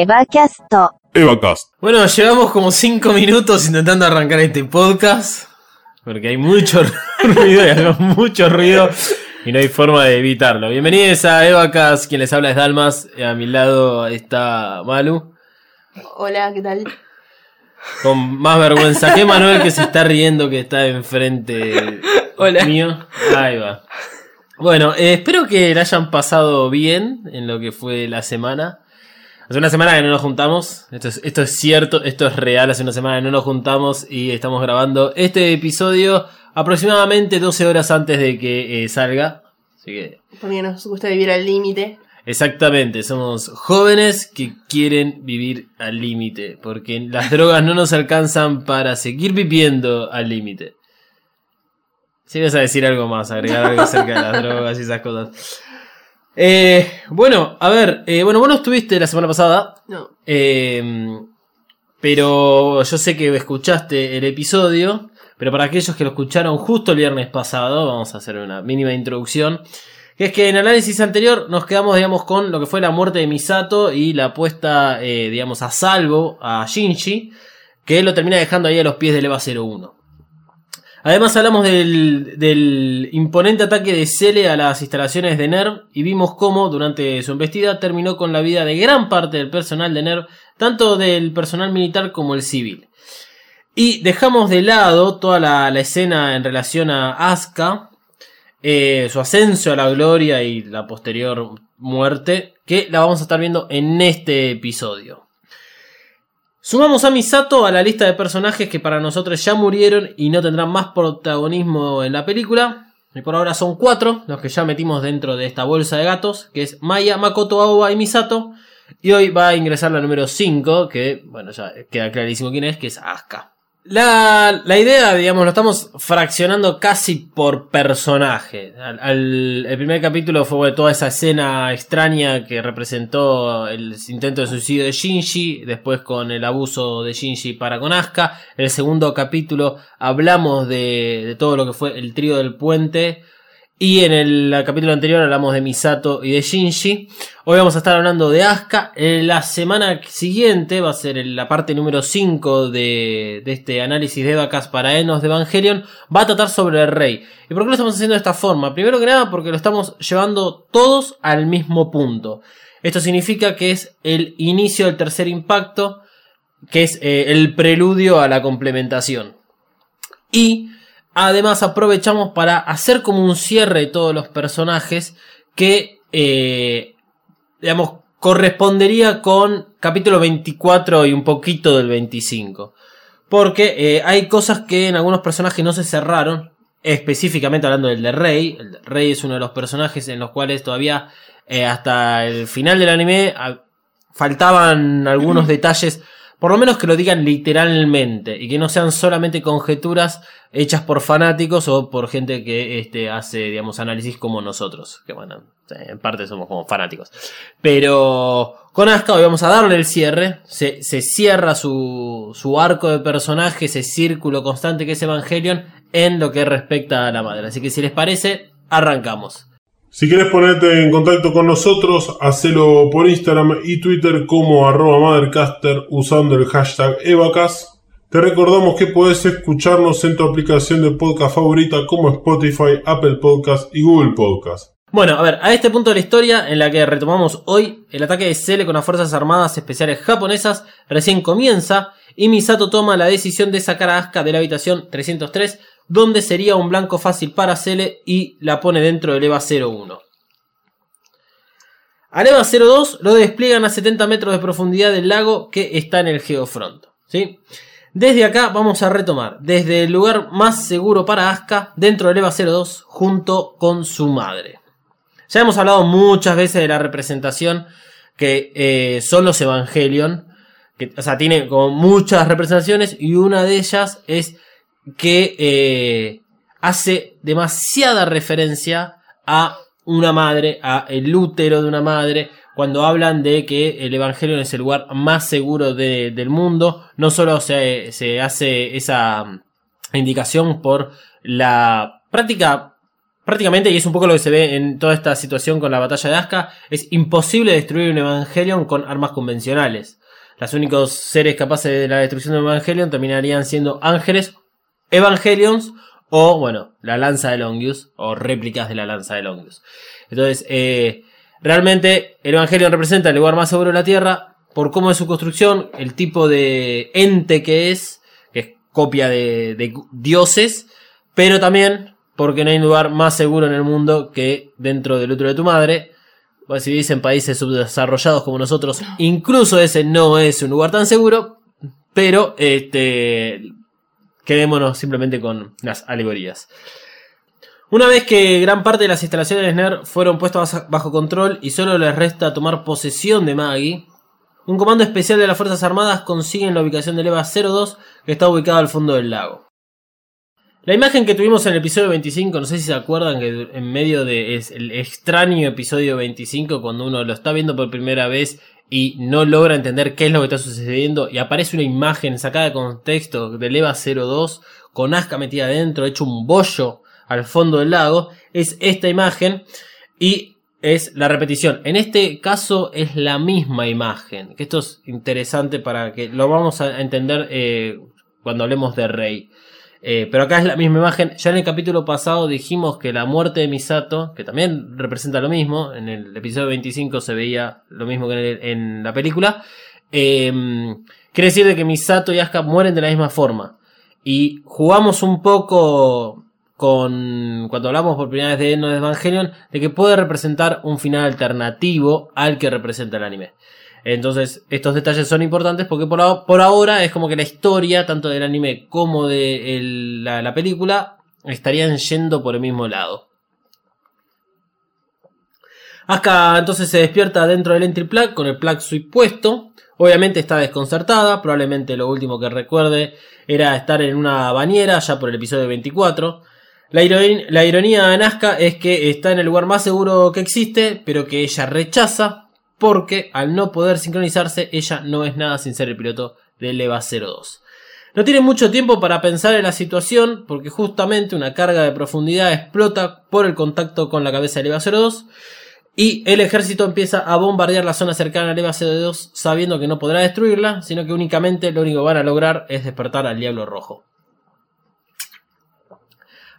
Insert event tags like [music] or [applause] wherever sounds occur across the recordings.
EvaCast. EvaCast. Bueno, llevamos como 5 minutos intentando arrancar este podcast. Porque hay mucho [laughs] ruido, y algo, mucho ruido. Y no hay forma de evitarlo. Bienvenidos a EvaCast. Quien les habla es Dalmas. A mi lado está Malu. Hola, ¿qué tal? Con más vergüenza que Manuel que se está riendo que está enfrente Hola. mío. Ahí va. Bueno, eh, espero que la hayan pasado bien en lo que fue la semana. Hace una semana que no nos juntamos. Esto es, esto es cierto, esto es real. Hace una semana que no nos juntamos y estamos grabando este episodio aproximadamente 12 horas antes de que eh, salga. Así que Porque nos gusta vivir al límite. Exactamente, somos jóvenes que quieren vivir al límite, porque las drogas no nos alcanzan para seguir viviendo al límite. Si vas a decir algo más, agregar algo acerca de las [laughs] drogas y esas cosas. Eh, bueno, a ver, eh, bueno, vos no estuviste la semana pasada, No. eh, pero yo sé que escuchaste el episodio, pero para aquellos que lo escucharon justo el viernes pasado, vamos a hacer una mínima introducción. Que es que en el análisis anterior nos quedamos, digamos, con lo que fue la muerte de Misato y la puesta, eh, digamos, a salvo a Shinji, que lo termina dejando ahí a los pies del EVA 01. Además hablamos del, imponente ataque de Cele a las instalaciones de NERV y vimos cómo durante su embestida terminó con la vida de gran parte del personal de NERV, tanto del personal militar como el civil. Y dejamos de lado toda la, la escena en relación a Asuka, eh, su ascenso a la gloria y la posterior muerte, que la vamos a estar viendo en este episodio. Sumamos a Misato a la lista de personajes que para nosotros ya murieron y no tendrán más protagonismo en la película. Y por ahora son cuatro los que ya metimos dentro de esta bolsa de gatos, que es Maya, Makoto, Aoba y Misato. Y hoy va a ingresar la número 5, que bueno, ya queda clarísimo quién es, que es Asuka. La, la idea, digamos, lo estamos fraccionando casi por personaje. Al, el primer capítulo fue toda esa escena extraña que representó el intento de suicidio de Shinji, después con el abuso de Shinji para con Asuka. El segundo capítulo hablamos de, de todo lo que fue el trío del puente. Y en el capítulo anterior hablamos de Misato y de Shinji. Hoy vamos a estar hablando de Asuka. En la semana siguiente va a ser la parte número 5 de, de este análisis de vacas para Enos de Evangelion. Va a tratar sobre el rey. ¿Y por qué lo estamos haciendo de esta forma? Primero que nada porque lo estamos llevando todos al mismo punto. Esto significa que es el inicio del tercer impacto, que es eh, el preludio a la complementación. Y además aprovechamos para hacer como un cierre de todos los personajes que, eh, digamos, correspondería con capítulo 24 y un poquito del 25. Porque eh, hay cosas que en algunos personajes no se cerraron. Específicamente hablando del de Rey. El de Rey es uno de los personajes en los cuales todavía eh, hasta el final del anime ah, faltaban algunos [clears throat] detalles. Por lo menos que lo digan literalmente. Y que no sean solamente conjeturas hechas por fanáticos o por gente que este, hace, digamos, análisis como nosotros. Que bueno, en parte somos como fanáticos. Pero con Asuka hoy vamos a darle el cierre. Se, se cierra su, su arco de personaje, ese círculo constante que es Evangelion, en lo que respecta a la madre. Así que si les parece, arrancamos. Si querés ponerte en contacto con nosotros, hacelo por Instagram y Twitter como arroba Mothercaster usando el hashtag Evacas. Te recordamos que podés escucharnos en tu aplicación de podcast favorita como Spotify, Apple Podcast y Google Podcast. Bueno, a ver, a este punto de la historia en la que retomamos hoy, el ataque de Cele con las Fuerzas Armadas Especiales japonesas recién comienza y Misato toma la decisión de sacar a Asuka de la habitación 303, donde sería un blanco fácil para Cele y la pone dentro del EVA 01. Al EVA 02 lo despliegan a 70 metros de profundidad del lago que está en el Geofront. ¿sí? Desde acá vamos a retomar, desde el lugar más seguro para Asuka, dentro del EVA 02, junto con su madre. Ya hemos hablado muchas veces de la representación que eh, son los Evangelion. Que, o sea, tiene como muchas representaciones y una de ellas es que eh, hace demasiada referencia a una madre, a el útero de una madre, cuando hablan de que el Evangelio es el lugar más seguro de- del mundo, no solo se, se hace esa indicación por la práctica prácticamente, y es un poco lo que se ve en toda esta situación con la batalla de Asuka, es imposible destruir un Evangelion con armas convencionales. Los únicos seres capaces de la destrucción de un Evangelion terminarían siendo ángeles, Evangelions o, bueno, la lanza de Longius o réplicas de la lanza de Longius. Entonces, eh, realmente el Evangelion representa el lugar más seguro de la Tierra por cómo es su construcción, el tipo de ente que es, que es copia de, de dioses, pero también porque no hay lugar más seguro en el mundo que dentro del útero de tu madre. Pues si dicen países subdesarrollados como nosotros, incluso ese no es un lugar tan seguro, pero este quedémonos simplemente con las alegorías. Una vez que gran parte de las instalaciones de SNER fueron puestas bajo control y solo les resta tomar posesión de Maggie, un comando especial de las Fuerzas Armadas consigue la ubicación del EVA 02 que está ubicado al fondo del lago. La imagen que tuvimos en el episodio 25, no sé si se acuerdan que en medio de es el extraño episodio 25, cuando uno lo está viendo por primera vez y no logra entender qué es lo que está sucediendo y aparece una imagen sacada de contexto del EVA 02 con Aska metida adentro, hecho un bollo al fondo del lago, es esta imagen y es la repetición. En este caso es la misma imagen, que esto es interesante para que lo vamos a entender eh, cuando hablemos de Rey. Eh, pero acá es la misma imagen. Ya en el capítulo pasado dijimos que la muerte de Misato, que también representa lo mismo, en el episodio 25 se veía lo mismo que en, la película, em, quiere decir de que Misato y Asuka mueren de la misma forma. Y jugamos un poco con cuando hablamos por primera vez de Eno de Evangelion, de que puede representar un final alternativo al que representa el anime. Entonces, estos detalles son importantes porque por, ahora es como que la historia, tanto del anime como de la, película, estarían yendo por el mismo lado. Asuka entonces se despierta dentro del entry plug con el plug puesto. Obviamente está desconcertada, probablemente lo último que recuerde era estar en una bañera ya por el episodio 24. La, la ironía de Asuka es que está en el lugar más seguro que existe, pero que ella rechaza porque al no poder sincronizarse, ella no es nada sin ser el piloto del EVA 02. No tiene mucho tiempo para pensar en la situación, porque justamente una carga de profundidad explota por el contacto con la cabeza del EVA 02, y el ejército empieza a bombardear la zona cercana al EVA 02 sabiendo que no podrá destruirla, sino que únicamente lo único que van a lograr es despertar al Diablo Rojo.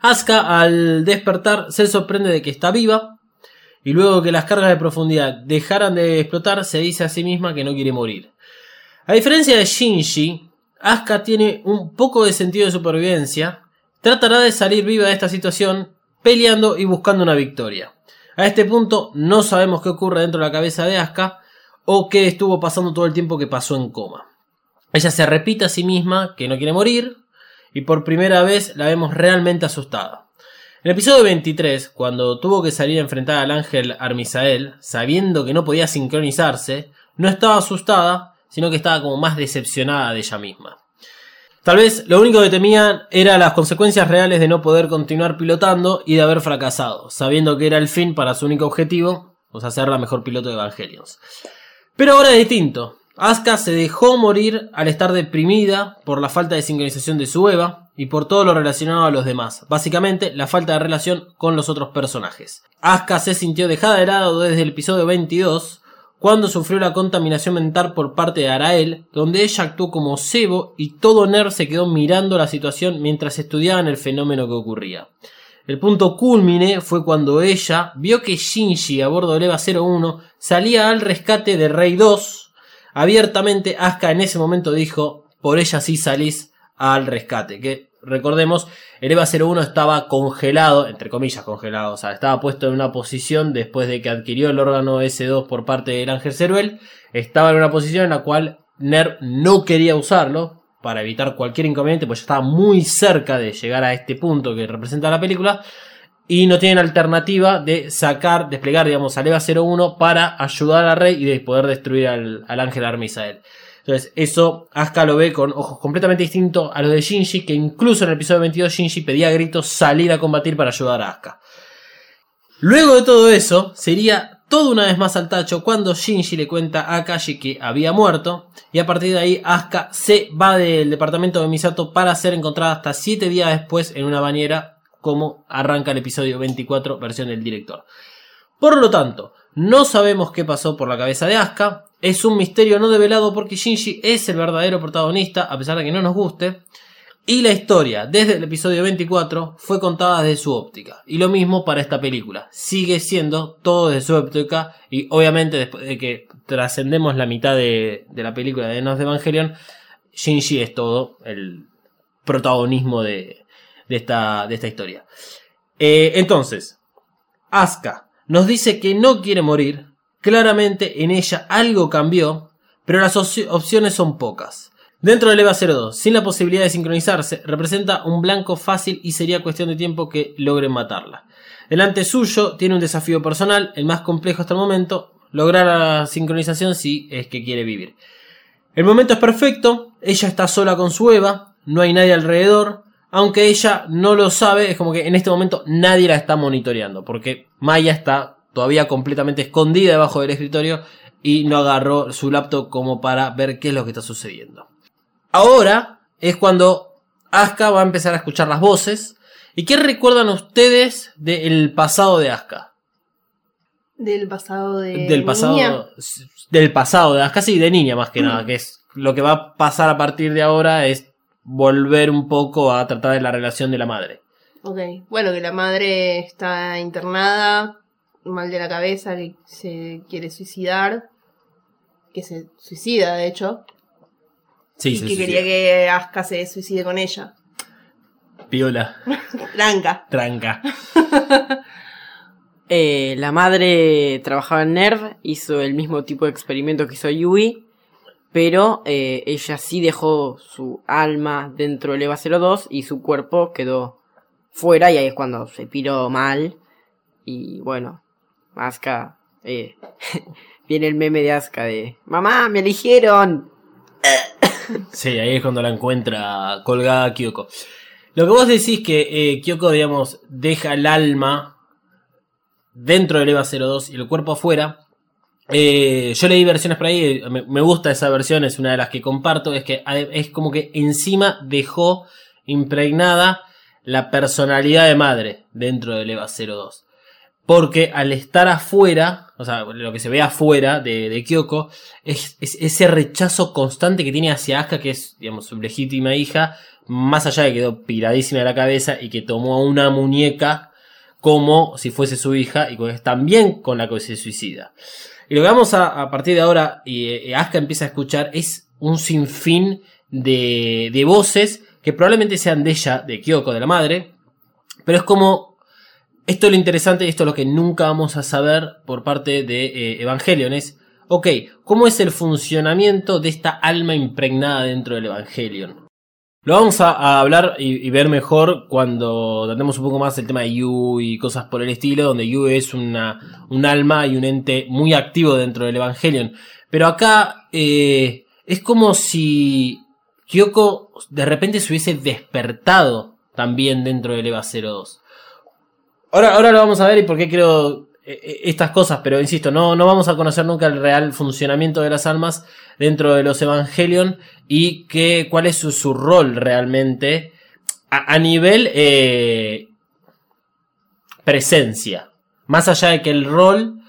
Asuka al despertar se sorprende de que está viva, y luego que las cargas de profundidad dejaran de explotar, se dice a sí misma que no quiere morir. A diferencia de Shinji, Asuka tiene un poco de sentido de supervivencia, tratará de salir viva de esta situación peleando y buscando una victoria. A este punto no sabemos qué ocurre dentro de la cabeza de Asuka o qué estuvo pasando todo el tiempo que pasó en coma. Ella se repite a sí misma que no quiere morir y por primera vez la vemos realmente asustada. En el episodio 23, cuando tuvo que salir a enfrentar al ángel Armisael, sabiendo que no podía sincronizarse, no estaba asustada, sino que estaba como más decepcionada de ella misma. Tal vez lo único que temía era las consecuencias reales de no poder continuar pilotando y de haber fracasado, sabiendo que era el fin para su único objetivo, o sea, ser la mejor piloto de Evangelions. Pero ahora es distinto. Asuka se dejó morir al estar deprimida por la falta de sincronización de su Eva y por todo lo relacionado a los demás, básicamente la falta de relación con los otros personajes. Asuka se sintió dejada de lado desde el episodio 22 cuando sufrió la contaminación mental por parte de Arael, donde ella actuó como cebo y todo Ner se quedó mirando la situación mientras estudiaban el fenómeno que ocurría. El punto culmine fue cuando ella vio que Shinji a bordo del EVA 01 salía al rescate de Rey 2 Abiertamente, Asuka en ese momento dijo, por ella sí salís al rescate. Que recordemos, el EVA 01 estaba congelado, entre comillas congelado, o sea, estaba puesto en una posición después de que adquirió el órgano S2 por parte del Ángel Ceruel, estaba en una posición en la cual NER no quería usarlo para evitar cualquier inconveniente, pues ya estaba muy cerca de llegar a este punto que representa la película, y no tienen alternativa de sacar, desplegar, digamos, al EVA 01 para ayudar a Rey y de poder destruir al, ángel Armisael. Entonces, eso Asuka lo ve con ojos completamente distintos a los de Shinji, que incluso en el episodio 22 Shinji pedía a gritos salir a combatir para ayudar a Asuka. Luego de todo eso, sería todo una vez más al tacho cuando Shinji le cuenta a Akashi que había muerto, y a partir de ahí Asuka se va del departamento de Misato para ser encontrada hasta 7 días después en una bañera como arranca el episodio 24, versión del director. Por lo tanto, no sabemos qué pasó por la cabeza de Asuka. Es un misterio no develado porque Shinji es el verdadero protagonista, a pesar de que no nos guste. Y la historia, desde el episodio 24, fue contada desde su óptica. Y lo mismo para esta película. Sigue siendo todo desde su óptica. Y obviamente, después de que trascendemos la mitad de, de la película de Nos de Evangelion, Shinji es todo el protagonismo de, de, esta, de esta historia. Eh, entonces, Asuka nos dice que no quiere morir. Claramente en ella algo cambió, pero las opci- opciones son pocas. Dentro del EVA 02, sin la posibilidad de sincronizarse, representa un blanco fácil y sería cuestión de tiempo que logren matarla. Delante suyo tiene un desafío personal, el más complejo hasta el momento, lograr la sincronización si es que quiere vivir. El momento es perfecto, ella está sola con su Eva, no hay nadie alrededor, aunque ella no lo sabe, es como que en este momento nadie la está monitoreando, porque Maya está todavía completamente escondida debajo del escritorio y no agarró su laptop como para ver qué es lo que está sucediendo. Ahora es cuando Asuka va a empezar a escuchar las voces. ¿Y qué recuerdan ustedes del pasado de Asuka? Del pasado de. del pasado niña. del pasado de Asuka, sí, de niña más que nada, que es lo que va a pasar a partir de ahora es volver un poco a tratar de la relación de la madre. Ok. Bueno, que la madre está internada, mal de la cabeza, que se quiere suicidar. Que se suicida, de hecho. Sí, y se que suicida. quería que Asuka se suicide con ella. Piola, Blanca. [laughs] tranca. [laughs] Eh, la madre trabajaba en NERV, hizo el mismo tipo de experimento que hizo Yui, pero eh, ella sí dejó su alma dentro del EVA 02 y su cuerpo quedó fuera y ahí es cuando se piró mal. Y bueno, Asuka, eh, [laughs] viene el meme de Asuka de Mamá, me eligieron. [coughs] Sí, ahí es cuando la encuentra colgada Kyoko. Lo que vos decís que eh, Kyoko, digamos, deja el alma dentro del EVA 02 y el cuerpo afuera. Eh, yo leí versiones por ahí, me, gusta esa versión, es una de las que comparto, es que es como que encima dejó impregnada la personalidad de madre dentro del EVA 02. Porque al estar afuera, o sea, lo que se ve afuera de, Kyoko, es, es ese rechazo constante que tiene hacia Asuka, que es, digamos, su legítima hija, más allá de que quedó piradísima de la cabeza y que tomó a una muñeca como si fuese su hija y con- también con la que se suicida. Y lo que vamos a, a partir de ahora y Asuka empieza a escuchar es un sinfín de, de voces que probablemente sean de ella, de Kyoko, de la madre, pero es como esto es lo interesante y esto es lo que nunca vamos a saber por parte de eh, Evangelion. Es, ok, ¿cómo es el funcionamiento de esta alma impregnada dentro del Evangelion? Lo vamos a, hablar y, y ver mejor cuando tratemos un poco más el tema de Yu y cosas por el estilo, donde Yu es una, un alma y un ente muy activo dentro del Evangelion. Pero acá eh, es como si Kyoko de repente se hubiese despertado también dentro del EVA 02. Ahora, ahora lo vamos a ver y por qué creo eh, eh, estas cosas, pero insisto, no, no vamos a conocer nunca el real funcionamiento de las almas dentro de los Evangelion y qué, cuál es su, su rol realmente a, nivel eh, presencia. Más allá de que el rol,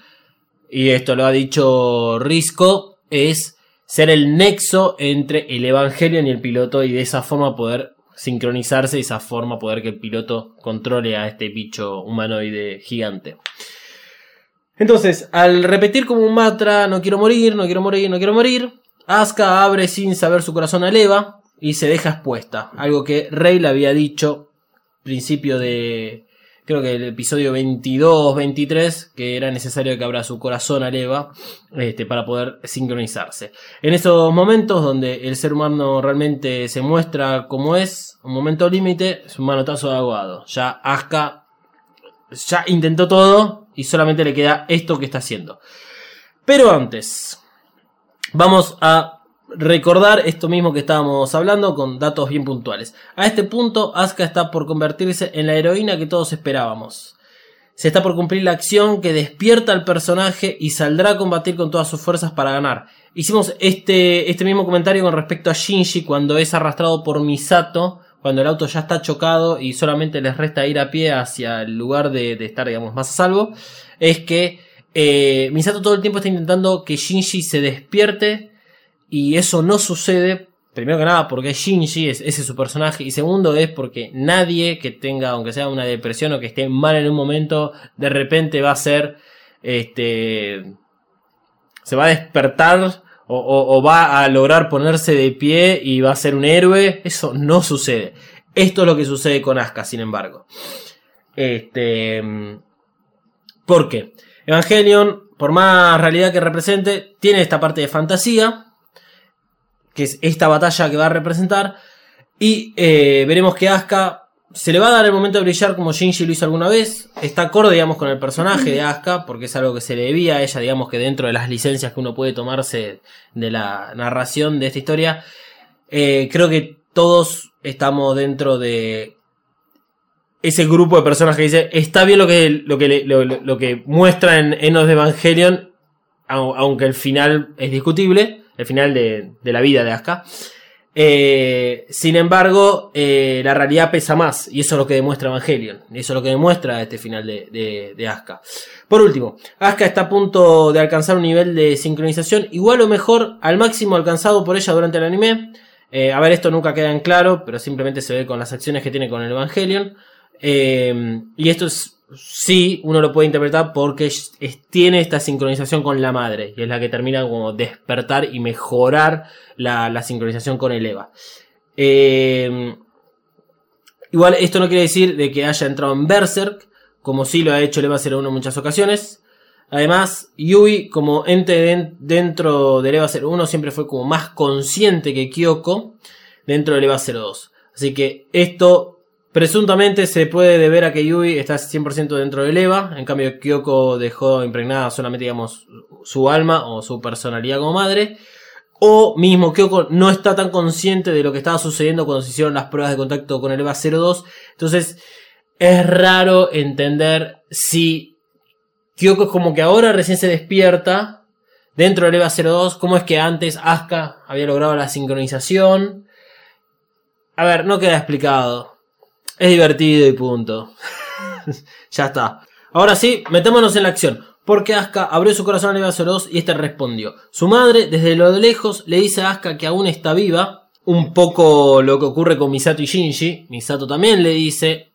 y esto lo ha dicho Risco, es ser el nexo entre el Evangelion y el piloto y de esa forma poder sincronizarse de esa forma poder que el piloto controle a este bicho humanoide gigante. Entonces, al repetir como un mantra, no quiero morir, no quiero morir, no quiero morir, Asuka abre sin saber su corazón a Eva y se deja expuesta. Algo que Rey le había dicho principio de, creo que el episodio 22, 23, que era necesario que abra su corazón a Eva este, para poder sincronizarse. En esos momentos donde el ser humano realmente se muestra como es, un momento límite, es un manotazo de aguado. Ya Asuka ya intentó todo y solamente le queda esto que está haciendo. Pero antes, vamos a recordar esto mismo que estábamos hablando con datos bien puntuales. A este punto, Asuka está por convertirse en la heroína que todos esperábamos. Se está por cumplir la acción que despierta al personaje y saldrá a combatir con todas sus fuerzas para ganar. Hicimos este, este mismo comentario con respecto a Shinji cuando es arrastrado por Misato cuando el auto ya está chocado y solamente les resta ir a pie hacia el lugar de, estar, digamos, más a salvo, es que eh, Misato todo el tiempo está intentando que Shinji se despierte y eso no sucede. Primero que nada porque Shinji, es, ese es su personaje. Y segundo es porque nadie que tenga, aunque sea una depresión o que esté mal en un momento, de repente va a ser, este, se va a despertar o, va a lograr ponerse de pie y va a ser un héroe. Eso no sucede. Esto es lo que sucede con Asuka, sin embargo. Este, ¿por qué? Evangelion, por más realidad que represente, tiene esta parte de fantasía, que es esta batalla que va a representar, y eh, veremos que Asuka se le va a dar el momento de brillar como Shinji lo hizo alguna vez, está acorde, digamos, con el personaje de Asuka, porque es algo que se le debía a ella, digamos, que dentro de las licencias que uno puede tomarse de la narración de esta historia, eh, creo que todos estamos dentro de ese grupo de personas que dice está bien lo que, lo que, lo, que muestra en Enos de Evangelion, au- aunque el final es discutible, el final de, de la vida de Asuka. Eh, sin embargo, eh, la realidad pesa más, y eso es lo que demuestra Evangelion, y eso es lo que demuestra este final de, de, de Asuka. Por último, Asuka está a punto de alcanzar un nivel de sincronización igual o mejor al máximo alcanzado por ella durante el anime. Eh, a ver, esto nunca queda en claro, pero simplemente se ve con las acciones que tiene con el Evangelion. Y esto es, sí, uno lo puede interpretar porque tiene esta sincronización con la madre. Y es la que termina como despertar y mejorar la, la sincronización con el Eva. Eh, igual esto no quiere decir de que haya entrado en Berserk, como sí lo ha hecho el Eva 01 en muchas ocasiones. Además, Yui, como ente den- dentro del EVA 01, siempre fue como más consciente que Kyoko dentro del EVA 02. Así que esto presuntamente se puede deber a que Yui está 100% dentro del EVA. En cambio, Kyoko dejó impregnada solamente, digamos, su alma o su personalidad como madre. O mismo Kyoko no está tan consciente de lo que estaba sucediendo cuando se hicieron las pruebas de contacto con el EVA 02. Entonces, es raro entender si Kyoko es como que ahora recién se despierta dentro del EVA 02. ¿Cómo es que antes Asuka había logrado la sincronización? A ver, no queda explicado. Es divertido y punto. [laughs] ya está. Ahora sí, metémonos en la acción. Porque Asuka abrió su corazón al EVA 02 y este respondió. Su madre, desde lo de lejos, le dice a Asuka que aún está viva. Un poco lo que ocurre con Misato y Shinji. Misato también le dice,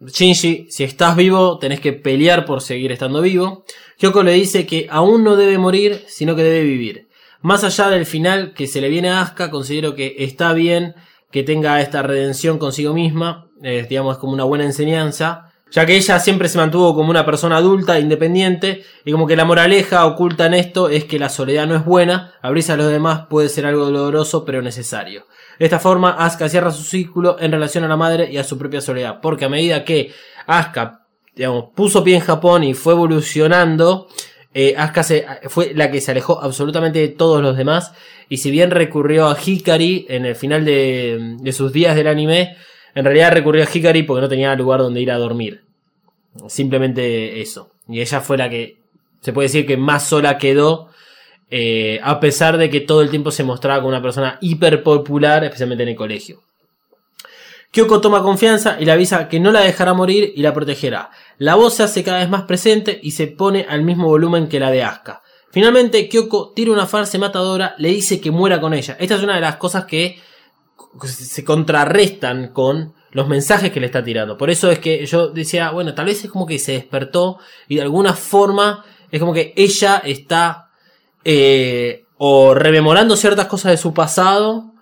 Shinji, si estás vivo, tenés que pelear por seguir estando vivo. Kyoko le dice que aún no debe morir, sino que debe vivir. Más allá del final que se le viene a Asuka, considero que está bien que tenga esta redención consigo misma. Digamos, es como una buena enseñanza. Ya que ella siempre se mantuvo como una persona adulta, independiente, y como que la moraleja oculta en esto es que la soledad no es buena, abrirse a los demás puede ser algo doloroso, pero necesario. De esta forma, Asuka cierra su círculo en relación a la madre y a su propia soledad, porque a medida que Asuka, digamos, puso pie en Japón y fue evolucionando, eh, Asuka se- fue la que se alejó absolutamente de todos los demás, y si bien recurrió a Hikari en el final de, de sus días del anime, en realidad recurrió a Hikari porque no tenía lugar donde ir a dormir. Simplemente eso. Y ella fue la que se puede decir que más sola quedó. eh, a pesar de que todo el tiempo se mostraba como una persona hiper popular, especialmente en el colegio. Kyoko toma confianza y le avisa que no la dejará morir y la protegerá. La voz se hace cada vez más presente y se pone al mismo volumen que la de Asuka. Finalmente, Kyoko tira una farsa matadora, le dice que muera con ella. Esta es una de las cosas que se contrarrestan con los mensajes que le está tirando. Por eso es que yo decía, bueno, tal vez es como que se despertó y de alguna forma es como que ella está eh, o rememorando ciertas cosas de su pasado,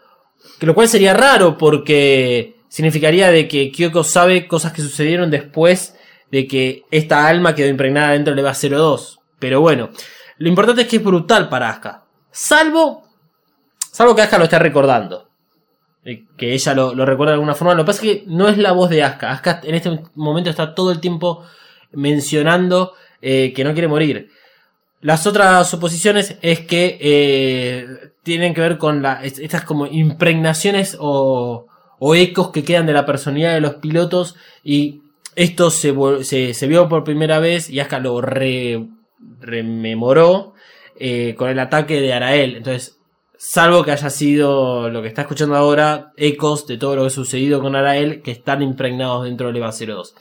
que lo cual sería raro porque significaría de que Kyoko sabe cosas que sucedieron después de que esta alma quedó impregnada dentro del EVA 02. Pero bueno, lo importante es que es brutal para Asuka. Salvo, salvo que Asuka lo esté recordando. Eh, Que ella lo, recuerda de alguna forma. Lo que pasa es que no es la voz de Asuka. Asuka en este momento está todo el tiempo mencionando eh, que no quiere morir. Las otras suposiciones es que eh, tienen que ver con estas como impregnaciones o, ecos que quedan de la personalidad de los pilotos y esto se, vio por primera vez y Asuka lo re- rememoró con el ataque de Arael. Entonces Salvo que haya sido lo que está escuchando ahora, ecos de todo lo que ha sucedido con Arael que están impregnados dentro del EVA 02.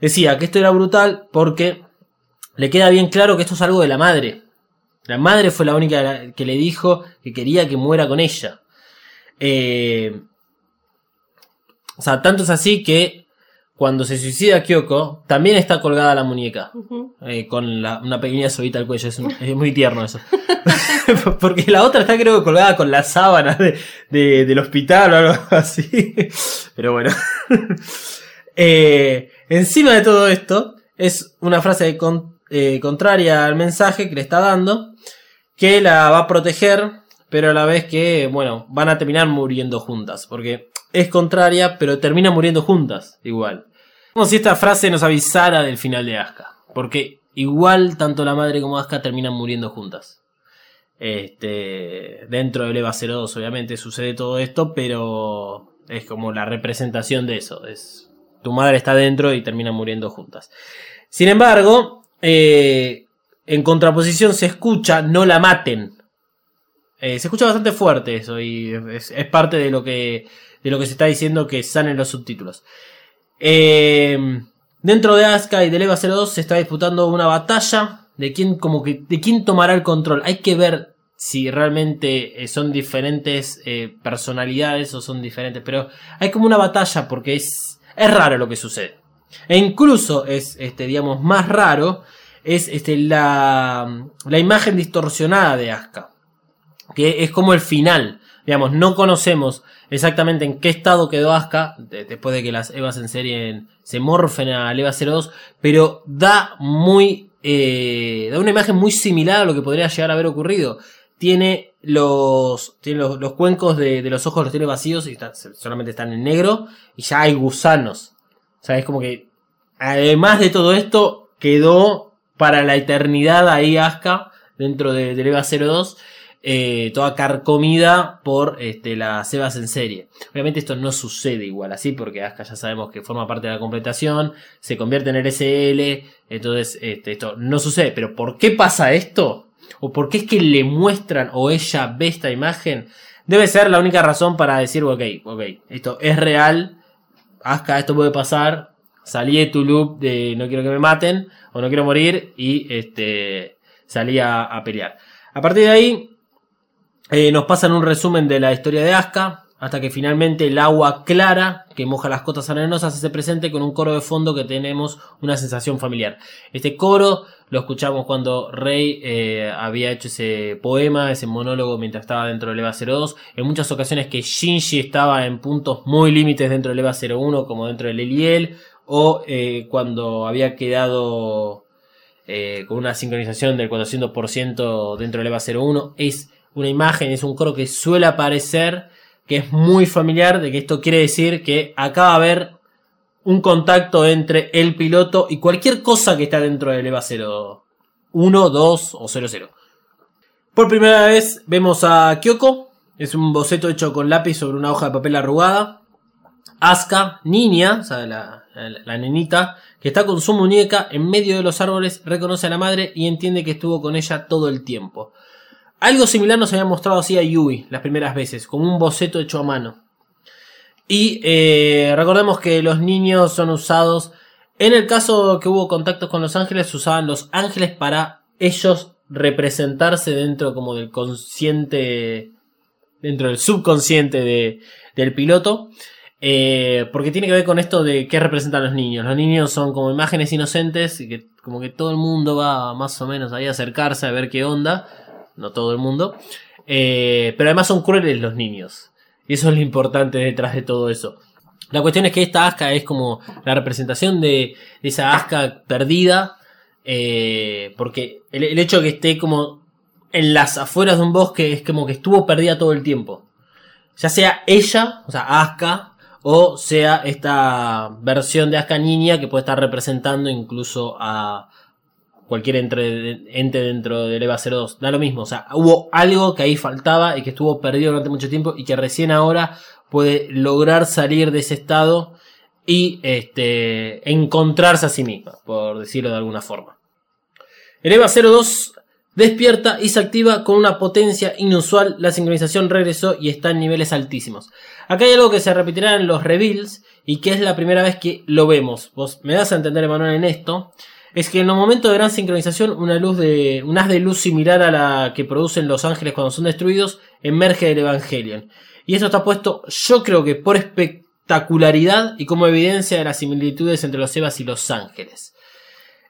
Decía que esto era brutal porque le queda bien claro que esto es algo de la madre. La madre fue la única que le dijo que quería que muera con ella. Eh, o sea, tanto es así que cuando se suicida Kyoko, también está colgada la muñeca. Eh, con la- una pequeña sobita al cuello. Es, un- [laughs] es muy tierno eso. [laughs] [laughs] Porque la otra está creo colgada con la sábana de- de- del hospital o algo así. Pero bueno. Eh, encima de todo esto, es una frase con- eh, contraria al mensaje que le está dando, que la va a proteger, pero a la vez que, bueno, van a terminar muriendo juntas, porque es contraria, pero terminan muriendo juntas, igual. Como si esta frase nos avisara del final de Asuka, porque igual tanto la madre como Asuka terminan muriendo juntas. Este, dentro del EVA 02 obviamente sucede todo esto, pero es como la representación de eso. Es, tu madre está dentro y terminan muriendo juntas. Sin embargo, eh, en contraposición se escucha no la maten. Eh, se escucha bastante fuerte eso y es, es parte de lo que de lo que se está diciendo que salen en los subtítulos. Eh, dentro de Asuka y del EVA 02 se está disputando una batalla de quién como de quién tomará el control. Hay que ver si realmente eh, son diferentes eh, personalidades o son diferentes, pero hay como una batalla porque es es raro lo que sucede. E incluso es este digamos más raro es este la la imagen distorsionada de Asuka que es como el final. Digamos, no conocemos exactamente en qué estado quedó Asuka de- después de que las Evas en serie se morfen al Eva 02, pero da muy eh, da una imagen muy similar a lo que podría llegar a haber ocurrido. Tiene los tiene los, cuencos de, de los ojos los tiene vacíos y solamente están en negro y ya hay gusanos. O sea, es como que además de todo esto quedó para la eternidad ahí Asuka dentro de, del Eva 02 eh, toda carcomida por este, las Evas en serie. Obviamente esto no sucede igual así, porque Asuka ya sabemos que forma parte de la completación, se convierte en RSL, entonces este, esto no sucede. Pero ¿por qué pasa esto? ¿O por qué es que le muestran o ella ve esta imagen? Debe ser la única razón para decir, ok, ok, esto es real, Asuka, esto puede pasar, salí de tu loop de no quiero que me maten, o no quiero morir, y este, salí a pelear. A partir de ahí, eh, nos pasan un resumen de la historia de Asuka, hasta que finalmente el agua clara que moja las cotas arenosas se presente con un coro de fondo que tenemos una sensación familiar. Este coro lo escuchamos cuando Rey eh, había hecho ese poema, ese monólogo mientras estaba dentro del EVA 02. En muchas ocasiones que Shinji estaba en puntos muy límites dentro del EVA 01, como dentro del Eliel, o eh, cuando había quedado con una sincronización del 400% dentro del EVA 01. Es una imagen, es un coro que suele aparecer, que es muy familiar, de que esto quiere decir que acaba de haber un contacto entre el piloto y cualquier cosa que está dentro del EVA 01, 2 o 00. Por primera vez vemos a Kyoko, es un boceto hecho con lápiz sobre una hoja de papel arrugada. Asuka, niña, la, la- la nenita, que está con su muñeca en medio de los árboles, reconoce a la madre y entiende que estuvo con ella todo el tiempo. Algo similar nos había mostrado así a Yui las primeras veces, como un boceto hecho a mano. Y eh, recordemos que los niños son usados. En el caso que hubo contactos con los ángeles, usaban los ángeles para ellos representarse dentro como del consciente, dentro del subconsciente de- del piloto. Eh, porque tiene que ver con esto de qué representan los niños. Los niños son como imágenes inocentes y que como que todo el mundo va más o menos ahí a acercarse a ver qué onda. No todo el mundo. Eh, pero además son crueles los niños. Y eso es lo importante detrás de todo eso. La cuestión es que esta Aska es como la representación de, esa Aska perdida. eh, porque el, el hecho de que esté como en las afueras de un bosque es como que estuvo perdida todo el tiempo. Ya sea ella, o sea, Aska, o sea esta versión de Aska niña que puede estar representando incluso a cualquier ente dentro del EVA 02. Da lo mismo, o sea, hubo algo que ahí faltaba y que estuvo perdido durante mucho tiempo y que recién ahora puede lograr salir de ese estado y este, encontrarse a sí misma, por decirlo de alguna forma. El EVA 02 despierta y se activa con una potencia inusual. La sincronización regresó y está en niveles altísimos. Acá hay algo que se repetirá en los reveals y que es la primera vez que lo vemos. Vos me das a entender, Emanuel, en esto. Es que en los momentos de gran sincronización, una luz de. un haz de luz similar a la que producen los ángeles cuando son destruidos, emerge del Evangelion. Y esto está puesto, yo creo que por espectacularidad y como evidencia de las similitudes entre los Evas y los ángeles.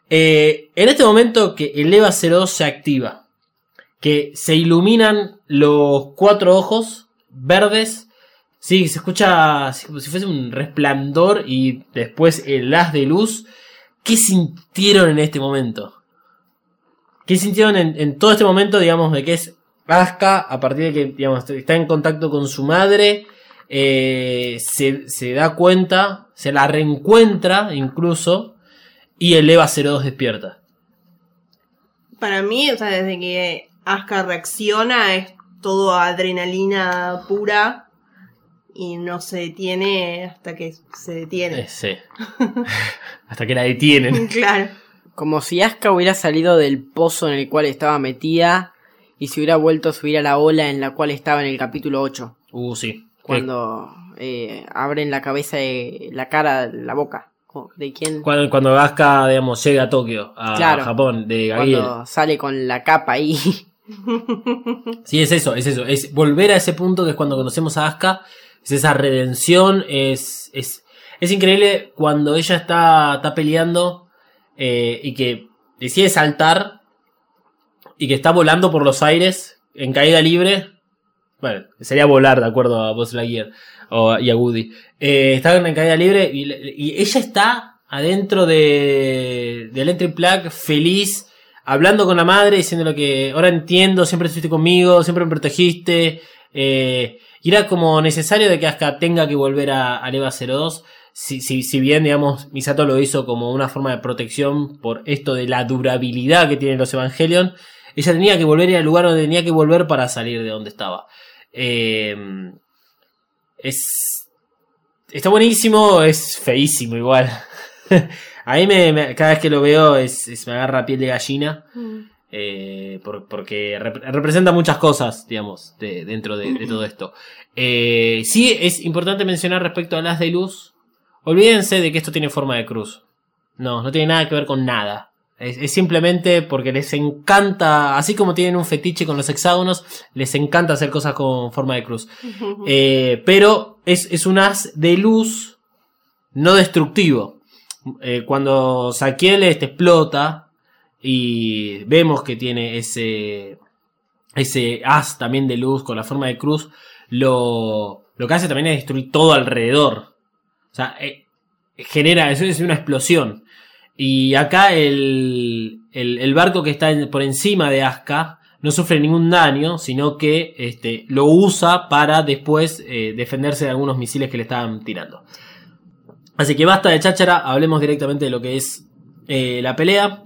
Eh, en este momento que el EVA 02 se activa, que se iluminan los cuatro ojos verdes, sí, se escucha como si fuese un resplandor y después el haz de luz. ¿Qué sintieron en este momento? ¿Qué sintieron en, todo este momento, digamos, de que es Asuka, a partir de que, está en contacto con su madre, eh, se, da cuenta, se la reencuentra incluso, y el EVA 02 despierta. Para mí, o sea, desde que Asuka reacciona es todo adrenalina pura y no se detiene hasta que se Eh, detiene. sí. [laughs] Hasta que la detienen. [laughs] Claro. Como si Asuka hubiera salido del pozo en el cual estaba metida y se hubiera vuelto a subir a la ola en la cual estaba en el capítulo 8. Uh, sí. Cuando eh, abren la cabeza, de, la cara, la boca. ¿O ¿De quién? Cuando, cuando Asuka, digamos, llega a Tokio, a Claro. Japón, de Gabriel. Cuando sale con la capa ahí. Sí, es eso, es eso. Es volver a ese punto que es cuando conocemos a Asuka. Es esa redención. Es, es, es increíble cuando ella está, está peleando eh, y que decide saltar y que está volando por los aires en caída libre. Bueno, sería volar de acuerdo a Buzz Lightyear o, y a Woody. Eh, en caída libre y, ella está adentro de, del entry plug feliz hablando con la madre, diciéndole que ahora entiendo, siempre estuviste conmigo, siempre me protegiste. eh, y era como necesario de que Asuka tenga que volver a, a EVA 02. Si, si, si bien, digamos, Misato lo hizo como una forma de protección por esto de la durabilidad que tienen los Evangelion, ella tenía que volver al lugar donde tenía que volver para salir de donde estaba. Eh, es. Está buenísimo, es feísimo igual. [laughs] A mí me, cada vez que lo veo es, me agarra piel de gallina. Eh, por- porque rep- representa muchas cosas, digamos, de- dentro de, de todo esto. Eh, sí, es importante mencionar respecto a las de luz. Olvídense de que esto tiene forma de cruz. No, no tiene nada que ver con nada. Es, es simplemente porque les encanta, así como tienen un fetiche con los hexágonos, les encanta hacer cosas con forma de cruz. [laughs] Eh, pero es, es un haz de luz no destructivo. Eh, cuando Saquiel este, explota y vemos que tiene ese, ese haz también de luz con la forma de cruz, lo, lo que hace también es destruir todo alrededor. O sea, eh, genera, eso es una explosión. Y acá el, el, barco que está por encima de Aska no sufre ningún daño, sino que este, lo usa para después eh, defenderse de algunos misiles que le estaban tirando. Así que basta de cháchara, hablemos directamente de lo que es eh, la pelea.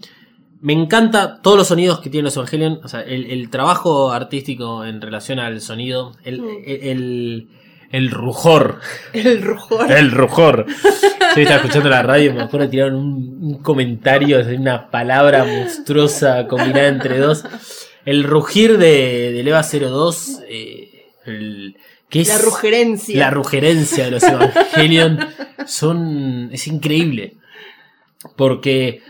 Me encanta todos los sonidos que tienen los Evangelion, o sea, el, el trabajo artístico en relación al sonido, el, Mm. el, el- el rujor, El rujor. el rujor. Yo estaba escuchando la radio y me acuerdo que tiraron un, un comentario de una palabra monstruosa combinada entre dos. El rugir de, de Leva 02, eh, el, que es La rugerencia. la rugerencia de los Evangelion son es increíble porque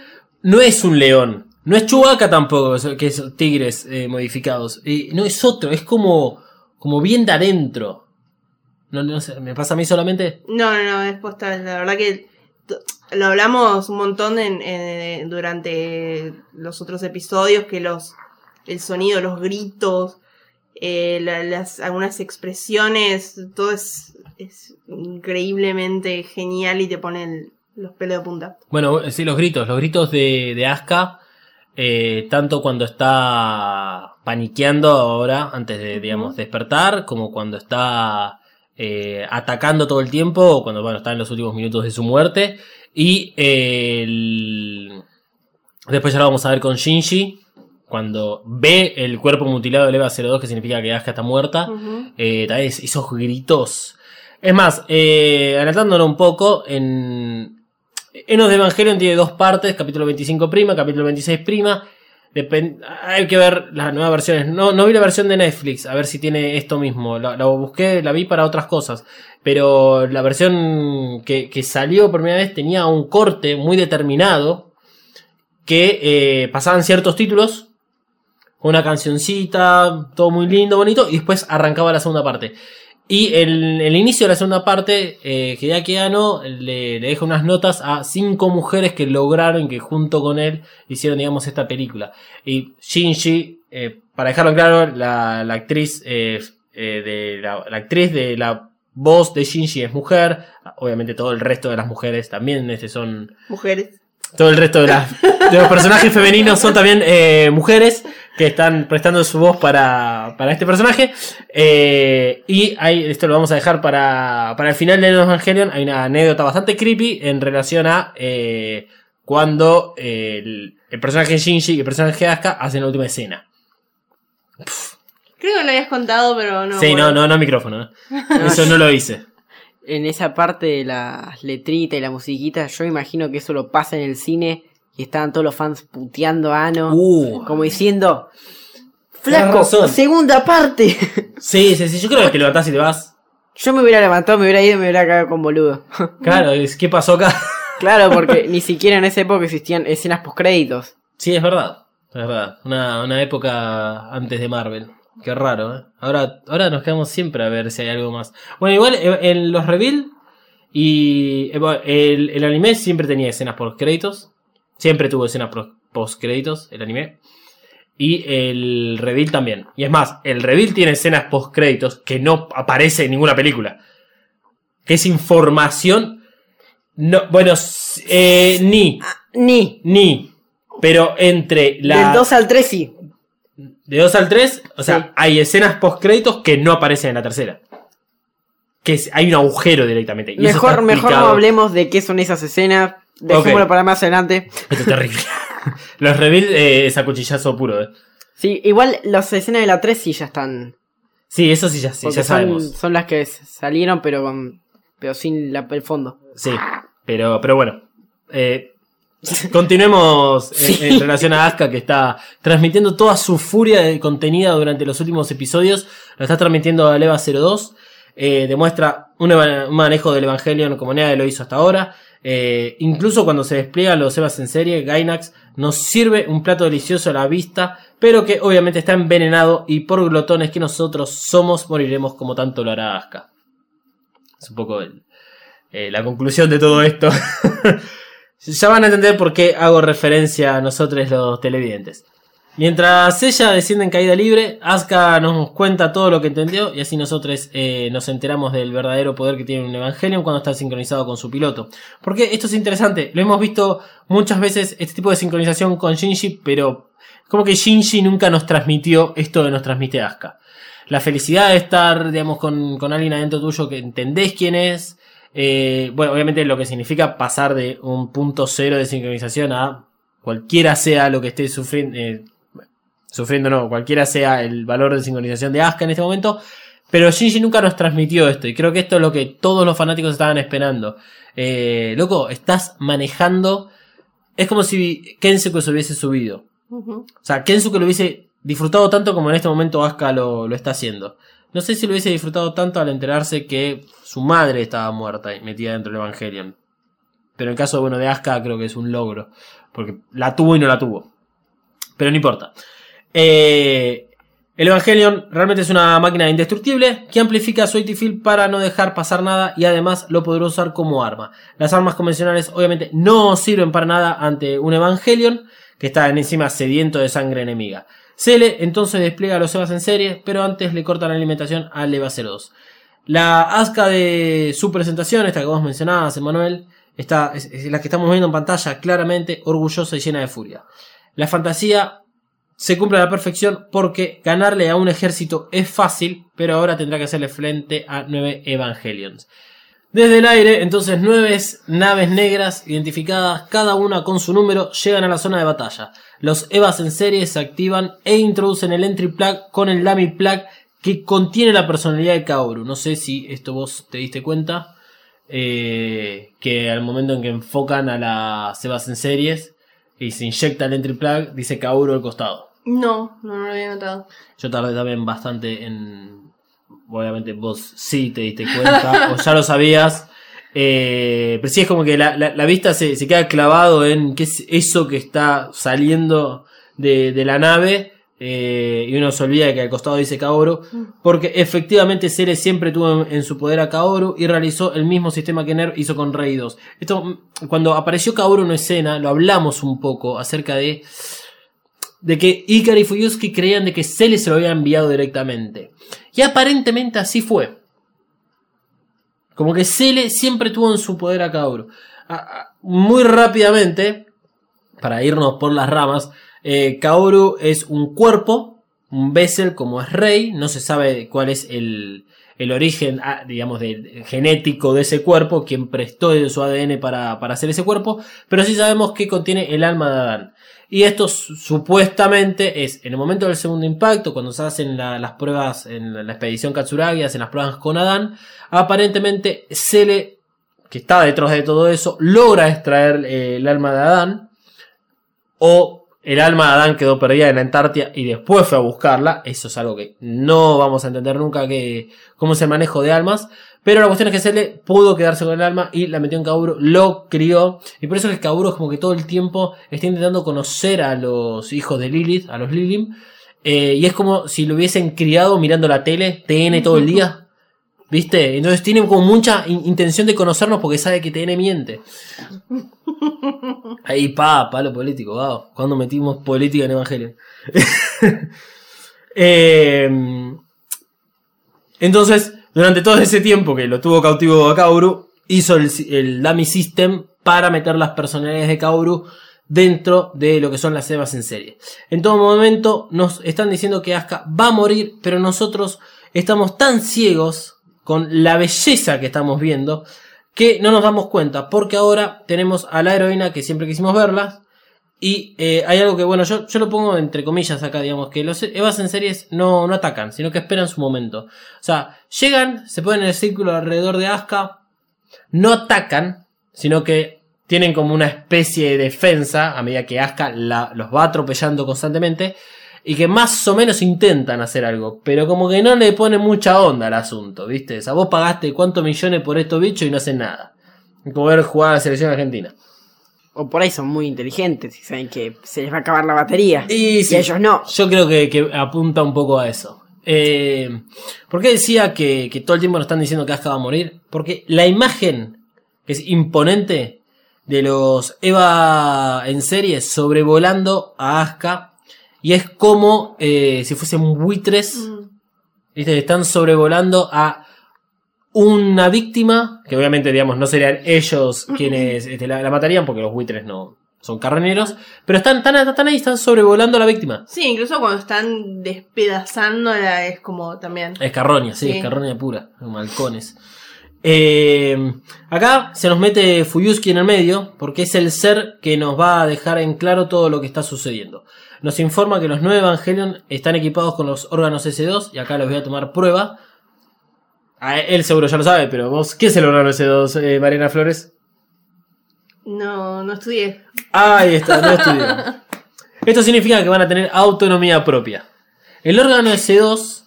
no es un león no es Chewbacca tampoco que es tigres eh, modificados no es otro es como como bien de adentro no, no sé me pasa a mí solamente No, no, no, es posta. La verdad que lo hablamos un montón durante los otros episodios, que los el sonido, los gritos, eh, la- las algunas expresiones, todo es, es increíblemente genial y te ponen los pelos de punta. Bueno, sí, los gritos, los gritos de, de Asuka, eh, tanto cuando está paniqueando ahora, antes de, digamos, despertar, como cuando está eh, atacando todo el tiempo, o cuando, bueno, está en los últimos minutos de su muerte. Y eh, el- después ya lo vamos a ver con Shinji, cuando ve el cuerpo mutilado de Eva 02, que significa que Asuka está muerta. Eh, es- esos gritos. Es más, eh, un poco, en Enos de Evangelion tiene dos partes, capítulo 25 prima, capítulo 26 prima. Hay que ver las nuevas versiones. No, vi la versión de Netflix, a ver si tiene esto mismo. La, busqué, la vi para otras cosas. Pero la versión que, que salió por primera vez tenía un corte muy determinado que eh, pasaban ciertos títulos, una cancioncita, todo muy lindo, bonito, y después arrancaba la segunda parte. Y el, el inicio de la segunda parte, eh, Hideaki Anno le, le deja unas notas a cinco mujeres que lograron que junto con él hicieron, digamos, esta película. Y Shinji, eh, para dejarlo claro, la, la actriz eh, eh, de la, la actriz de la voz de Shinji es mujer. Obviamente todo el resto de las mujeres también este, son Mujeres. Todo el resto de, los personajes femeninos son también eh, mujeres que están prestando su voz para, para este personaje. Eh, y ahí, esto lo vamos a dejar para, para el final de Evangelion. Hay una anécdota bastante creepy en relación a eh, cuando el, el personaje Shinji y el personaje Asuka hacen la última escena. Creo que lo habías contado, pero no. sí, bueno. no, no, no micrófono. ¿no? [laughs] Eso no lo hice. En esa parte de las letritas y la musiquita, yo imagino que eso lo pasa en el cine y estaban todos los fans puteando a Ano, Uh. como diciendo, flaco, segunda parte. Sí, sí, sí. Yo creo que te levantás y te vas. yo me hubiera levantado, me hubiera ido y me hubiera cagado con boludo. [laughs] Claro, ¿qué pasó acá? [laughs] claro, porque ni siquiera en esa época existían escenas postcréditos. Sí, es verdad. Es verdad. Una, una época antes de Marvel. Qué raro, ¿eh? Ahora, ahora nos quedamos siempre a ver si hay algo más. Bueno, igual eh, en los reveal y eh, el, el anime siempre tenía escenas post créditos. Siempre tuvo escenas post créditos, el anime. Y el reveal también. Y es más, el reveal tiene escenas post créditos que no aparece en ninguna película. Que es información. No, bueno, eh, ni. Ni. Ni. Pero entre la. Del 2 al 3 sí. De 2 al 3, o sea, Sí. hay escenas post créditos que no aparecen en la tercera. Que es- hay un agujero directamente. y Mejor, mejor no hablemos de qué son esas escenas. Dejémoslo Ok. para más adelante. Esto es terrible. [laughs] Los reveal eh, es a cuchillazo puro, eh. Sí, igual las escenas de la 3 sí ya están. Sí, eso sí ya, sí, ya son, sabemos. son las que salieron, pero con- pero sin la- el fondo. Sí, pero, pero bueno. Eh, [laughs] continuemos en- Sí. en, relación a Asuka que está transmitiendo toda su furia de contenida durante los últimos episodios. Lo está transmitiendo a Leva 02. Eh, demuestra un, manejo del Evangelion como nadie lo hizo hasta ahora. Eh, incluso cuando se despliegan los Evas en serie, Gainax nos sirve un plato delicioso a la vista, pero que obviamente está envenenado y por glotones que nosotros somos moriremos como tanto lo hará Asuka. Es un poco el, eh, la conclusión de todo esto. [laughs] ya van a entender por qué hago referencia a nosotros los televidentes. Mientras ella desciende en caída libre, Asuka nos cuenta todo lo que entendió y así nosotros eh, nos enteramos del verdadero poder que tiene un Evangelion cuando está sincronizado con su piloto. Porque esto es interesante, lo hemos visto muchas veces este tipo de sincronización con Shinji, pero como que Shinji nunca nos transmitió esto que nos transmite Asuka. La felicidad de estar, digamos, con, con alguien adentro tuyo que entendés quién es. Eh, bueno, obviamente lo que significa pasar de un punto cero de sincronización a cualquiera sea lo que esté sufriendo, eh, sufriendo no, cualquiera sea el valor de sincronización de Asuka en este momento. Pero Shinji nunca nos transmitió esto y creo que esto es lo que todos los fanáticos estaban esperando. Eh, loco, estás manejando... Es como si Kensuke se hubiese subido. O sea, Kensuke lo hubiese disfrutado tanto como en este momento Asuka lo, lo está haciendo. No sé si lo hubiese disfrutado tanto al enterarse que su madre estaba muerta y metida dentro del Evangelion. Pero en el caso bueno, de Asuka creo que es un logro. Porque la tuvo y no la tuvo. Pero no importa. Eh, el Evangelion realmente es una máquina indestructible que amplifica su AT Field para no dejar pasar nada y además lo podrá usar como arma. Las armas convencionales obviamente no sirven para nada ante un Evangelion que está encima sediento de sangre enemiga. Cele entonces despliega los Evas en serie, pero antes le corta la alimentación al Eva 02. La Asuka de su presentación, esta que vos mencionabas, Emanuel, está, es, es la que estamos viendo en pantalla claramente, orgullosa y llena de furia. La fantasía se cumple a la perfección porque ganarle a un ejército es fácil, pero ahora tendrá que hacerle frente a nueve Evangelions. Desde el aire, entonces nueve naves negras identificadas, cada una con su número, llegan a la zona de batalla. Los Evas en serie se activan e introducen el Entry Plug con el Lamy Plug que contiene la personalidad de Kaoru. No sé si esto vos te diste cuenta. eh, que al momento en que enfocan a las Evas en series, y se inyecta el entry plug, dice Kaoru al costado. No, no, no lo había notado. Yo tardé también bastante en. Obviamente vos sí te diste cuenta, o ya lo sabías. Eh, pero sí es como que la, la- la vista se, se queda clavado en qué es eso que está saliendo de, de la nave. eh, y uno se olvida que al costado dice Kaoru. Porque efectivamente Cere siempre tuvo en, en su poder a Kaoru y realizó el mismo sistema que Nerv hizo con Rey 2. Esto, mm, cuando apareció Kaoru en escena, lo hablamos un poco acerca de de que Ikari y Fuyusuki creían de que Cele se lo había enviado directamente. Y aparentemente así fue. Como que Cele siempre tuvo en su poder a Kaoru. Muy rápidamente, para irnos por las ramas, eh, Kaoru es un cuerpo, un vessel como es Rey, no se sabe cuál es el, el origen, ah, digamos, genético de ese cuerpo, quien prestó su ADN para, para hacer ese cuerpo, pero sí sabemos que contiene el alma de Adán. Y esto su- supuestamente es en el momento del segundo impacto, cuando se hacen la- las pruebas en la, la expedición Katsuragi, hacen las pruebas con Adán, aparentemente Cele, que está detrás de todo eso, logra extraer eh, el alma de Adán, o el alma de Adán quedó perdida en la Antártida y después fue a buscarla, eso es algo que no vamos a entender nunca que, cómo es el manejo de almas, pero la cuestión es que Cele pudo quedarse con el alma y la metió en Kaoru, lo crió. Y por eso es que Kaoru es como que todo el tiempo está intentando conocer a los hijos de Lilith, a los Lilim. eh, y es como si lo hubiesen criado mirando la tele, TN todo el día. ¿Viste? Entonces tiene como mucha in- intención de conocernos porque sabe que TN miente. [laughs] Ahí, pa, palo político, wow. Cuando metimos política en Evangelio. [laughs] Eh, entonces, durante todo ese tiempo que lo tuvo cautivo a Kaoru, hizo el, el dummy system para meter las personalidades de Kaoru dentro de lo que son las evas en serie. En todo momento nos están diciendo que Asuka va a morir, pero nosotros estamos tan ciegos con la belleza que estamos viendo que no nos damos cuenta, porque ahora tenemos a la heroína que siempre quisimos verla. Y eh, hay algo que, bueno, yo, yo lo pongo entre comillas acá, digamos, que los Evas en series no, no atacan, sino que esperan su momento. O sea, llegan, se ponen en el círculo alrededor de Asuka, no atacan, sino que tienen como una especie de defensa a medida que Asuka la- los va atropellando constantemente y que más o menos intentan hacer algo, pero como que no le pone mucha onda al asunto, ¿viste? O sea, vos pagaste cuántos millones por estos bichos y no hacen nada. Como ver jugar a la selección argentina. O por ahí son muy inteligentes y saben que se les va a acabar la batería. Y, sí, ellos no. Yo creo que, que apunta un poco a eso. Eh, ¿Por qué decía que, que todo el tiempo nos están diciendo que Asuka va a morir? Porque la imagen que es imponente de los Eva en serie sobrevolando a Asuka y es como eh, si fuesen buitres Mm. ¿Viste? Están sobrevolando a una víctima, que obviamente, digamos, no serían ellos quienes este, la, la matarían, porque los buitres no son carroneros, pero están, están, están ahí, están sobrevolando a la víctima. Sí, incluso cuando están despedazándola es como también. Es carroña, sí, Sí. es carroña pura, como halcones. Eh, acá se nos mete Fuyuski en el medio, porque es el ser que nos va a dejar en claro todo lo que está sucediendo. Nos informa que los nueve Evangelion están equipados con los órganos S2, y acá les voy a tomar prueba. A él seguro ya lo sabe, pero vos, ¿qué es el órgano S2, eh, Mariana Flores? No, no estudié. Ahí está, no estudié. [laughs] Esto significa que van a tener autonomía propia. El órgano S2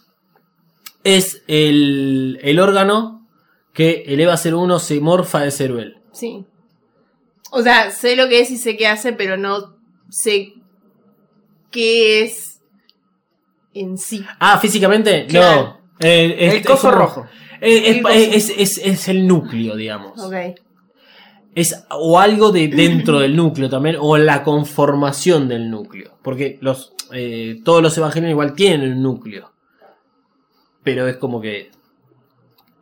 es el, el órgano que el EVA 01 se morfa de Ceruel. Sí. O sea, sé lo que es y sé qué hace, pero no sé qué es en sí. Ah, físicamente, Claro. no. Eh, es- El coso rojo. Es, es- El coso. es- es- es el núcleo, digamos. Ok. Es o algo de dentro del núcleo también, o la conformación del núcleo. Porque los, eh, todos los evangelios igual tienen un núcleo. Pero es como que.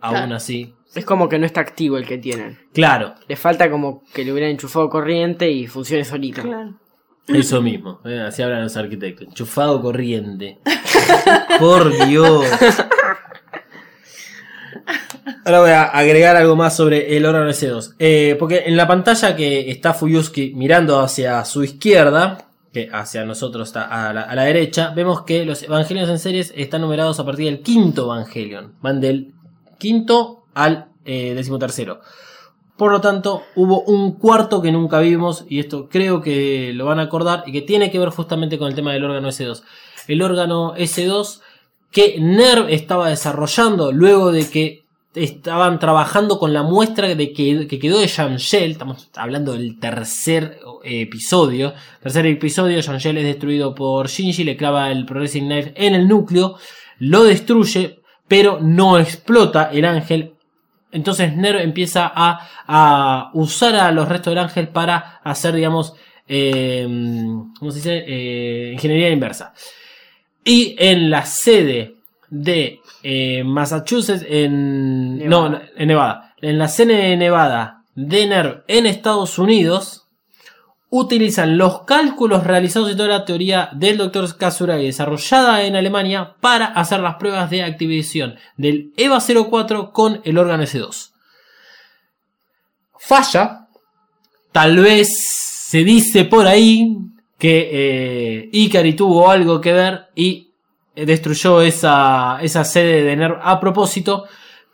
Aún Claro. así. Es como que no está activo el que tienen. Claro, Le falta como que le hubieran enchufado corriente y funcione solito. Claro. eso mismo. eh, así hablan los arquitectos. Enchufado corriente. [laughs] Por Dios. Ahora voy a agregar algo más sobre el órgano S2. Eh, porque en la pantalla que está Fuyuski mirando hacia su izquierda, que hacia nosotros está a la, derecha, vemos que los evangelios en series están numerados a partir del quinto evangelion. Van del quinto al eh, decimotercero. Por lo tanto, hubo un cuarto que nunca vimos, y esto creo que lo van a acordar, y que tiene que ver justamente con el tema del órgano S2. El órgano S2 que NERV estaba desarrollando luego de que estaban trabajando con la muestra de que, que quedó de Shell. Estamos hablando del tercer episodio. Tercer episodio, Shell es destruido por Shinji, le clava el Progressing Knife en el núcleo, lo destruye, pero no explota el ángel. Entonces Nerv empieza a, a usar a los restos del ángel para hacer, digamos, eh, ¿cómo se dice? Eh, ingeniería inversa. Y en la sede de eh, Massachusetts, en, Nevada. no, en Nevada, en la sede de Nevada de NERV en Estados Unidos, utilizan los cálculos realizados y toda la teoría del Dr. Kasuragi desarrollada en Alemania para hacer las pruebas de activación del E EVA 04 con el órgano S2. Falla, tal vez se dice por ahí que eh, Ikari tuvo algo que ver y destruyó esa, esa sede de NERV a propósito,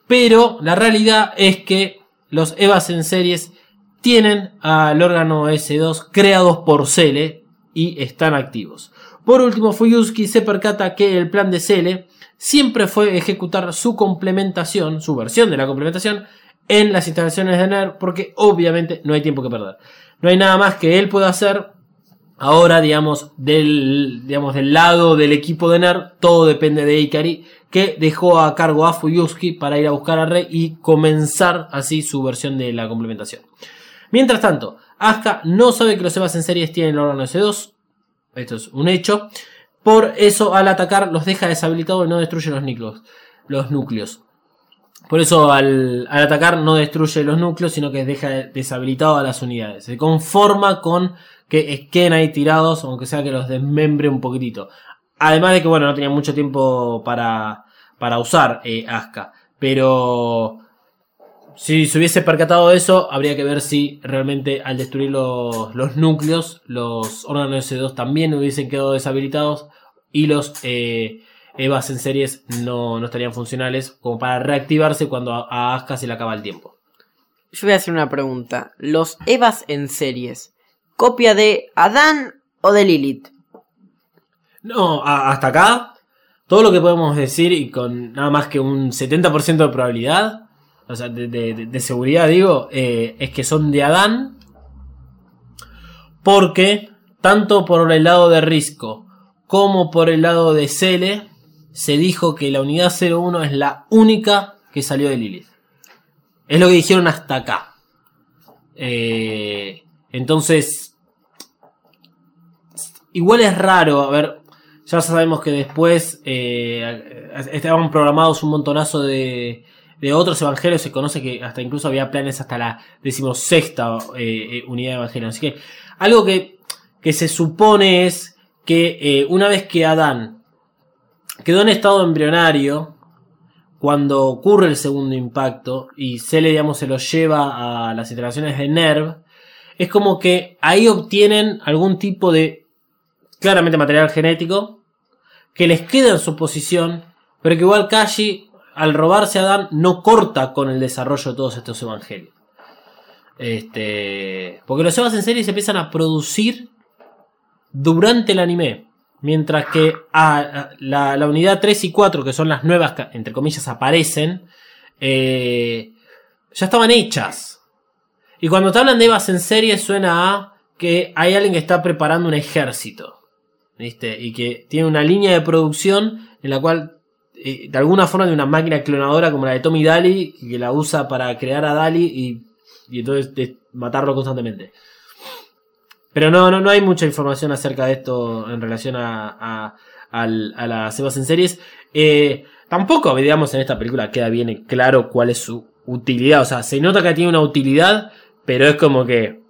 pero la realidad es que los EVAs en series tienen al órgano S2 creados por Cele y están activos. Por último, Fuyuski se percata que el plan de Cele siempre fue ejecutar su complementación, su versión de la complementación, en las instalaciones de NERV, porque obviamente no hay tiempo que perder. No hay nada más que él pueda hacer. Ahora, digamos, del, digamos, del lado del equipo de NERV, todo depende de Ikari, que dejó a cargo a Fuyuski para ir a buscar a Rey y comenzar así su versión de la complementación. Mientras tanto, Asuka no sabe que los Evas en series tienen el órgano S2. Esto es un hecho. Por eso, al atacar, los deja deshabilitados y no destruye. Los núcleos. Por eso, al, al atacar, no destruye los núcleos, sino que deja deshabilitado a las unidades. Se conforma con que queden ahí tirados, aunque sea que los desmembre un poquitito. Además de que, bueno, no tenía mucho tiempo para, para usar eh, Asuka. Pero si se hubiese percatado de eso, habría que ver si realmente al destruir los, los núcleos, los órganos S2 también hubiesen quedado deshabilitados y los eh, EVAs en series no, no estarían funcionales como para reactivarse cuando a, a Asuka se le acaba el tiempo. Yo voy a hacer una pregunta. ¿Los Evas en series, copia de Adán o de Lilith? No, a- hasta acá, todo lo que podemos decir y con nada más que un 70% de probabilidad, o sea, de, de- de- de seguridad digo, eh, es que son de Adán, porque tanto por el lado de Risco como por el lado de Cele, se dijo que la unidad 01 es la única que salió de Lilith. Es lo que dijeron hasta acá. Eh, entonces, igual es raro, a ver, ya sabemos que después eh, estaban programados un montonazo de, de otros evangelios, se conoce que hasta incluso había planes hasta la decimosexta eh, eh, unidad de evangelio. Así que algo que, que se supone es que una vez que Adán quedó en estado embrionario, cuando ocurre el segundo impacto y Cele, digamos, se lo lleva a las instalaciones de NERV, es como que ahí obtienen algún tipo de, claramente material genético, que les queda en su posición, pero que igual Kashi, al robarse a Adán, no corta con el desarrollo de todos estos evangelios. Este, porque los Evas en serie se empiezan a producir durante el anime. Mientras que la, unidad 3 y 4, que son las nuevas que, entre comillas, aparecen, eh, ya estaban hechas. Y cuando te hablan de Evas en serie, suena a que hay alguien que está preparando un ejército. ¿Viste? Y que tiene una línea de producción en la cual, eh, de alguna forma, de una máquina clonadora como la de Tommy Daly, que la usa para crear a Daly y, y entonces matarlo constantemente. Pero no, no, no hay mucha información acerca de esto en relación a, a, las Evas en series. Eh, tampoco, digamos, en esta película queda bien claro cuál es su utilidad. O sea, se nota que tiene una utilidad, pero es como que.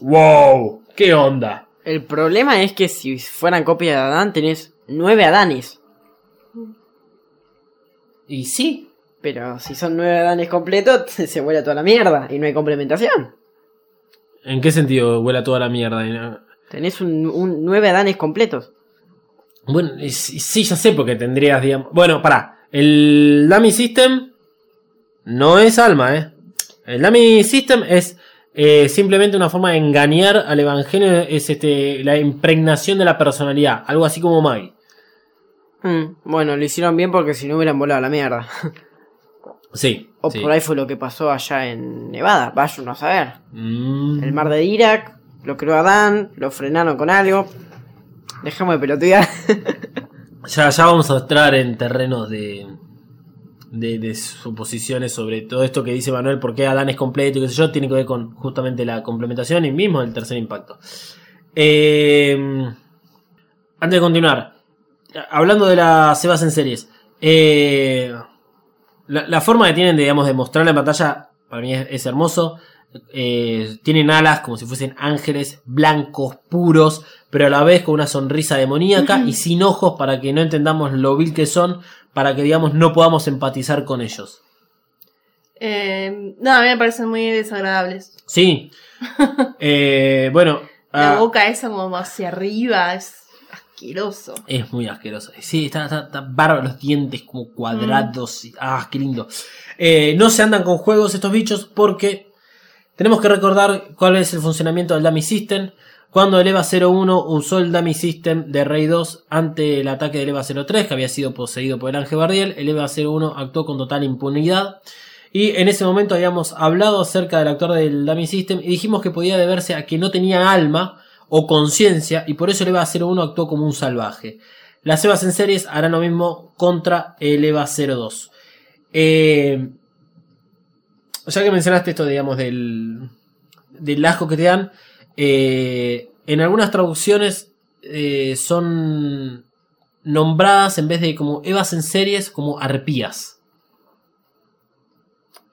¡Wow! ¿Qué onda? El problema es que si fueran copia de Adán, tenés nueve Adanes. Y sí. Pero si son nueve Adanes completos, [laughs] se vuela toda la mierda y no hay complementación. ¿En qué sentido huele toda la mierda? Tenés un, un nueve Adanes completos. Bueno, y sí, ya sé porque tendrías, digamos. Bueno, pará. El Dummy System no es alma, ¿eh? El Dummy System es eh, simplemente una forma de engañar al Evangelio, es este, la impregnación de la personalidad, algo así como Maggie. Mm, bueno, lo hicieron bien porque si no hubieran volado a la mierda. [laughs] Sí. O sí. por ahí fue lo que pasó allá en Nevada. Vaya uno a saber. Mm. El mar de Irak, lo creó Adán, lo frenaron con algo. Dejamos de pelotear. [laughs] Ya, ya vamos a entrar en terrenos de, de, de suposiciones sobre todo esto que dice Manuel, por qué Adán es completo y qué sé yo, tiene que ver con justamente la complementación y mismo el tercer impacto. Eh, antes de continuar, hablando de las cebas en series, eh, la, la forma que tienen de, digamos, de mostrarla en pantalla para mí es, es hermoso. Eh, tienen alas como si fuesen ángeles blancos, puros, pero a la vez con una sonrisa demoníaca y sin ojos para que no entendamos lo vil que son, para que digamos no podamos empatizar con ellos. Eh, no, a mí me parecen muy desagradables. Sí. [laughs] Eh, bueno, La ah, boca esa como hacia arriba es asqueroso. es muy asqueroso. Sí, está, está, está bárbaro, los dientes como cuadrados. ah, qué lindo. Eh, no se andan con juegos estos bichos porque tenemos que recordar cuál es el funcionamiento del Dummy System. Cuando el EVA 01 usó el Dummy System de Rey 2 ante el ataque del EVA 03, que había sido poseído por el Ángel Bardiel, el EVA 01 actuó con total impunidad. Y en ese momento habíamos hablado acerca del actor del Dummy System y dijimos que podía deberse a que no tenía alma o conciencia y por eso el EVA 01 actuó como un salvaje. Las EVAs en series harán lo mismo contra el EVA 02. Eh, ya que mencionaste esto, digamos, del, del asco que te dan, eh, en algunas traducciones eh, son nombradas en vez de como Evas en series, como arpías.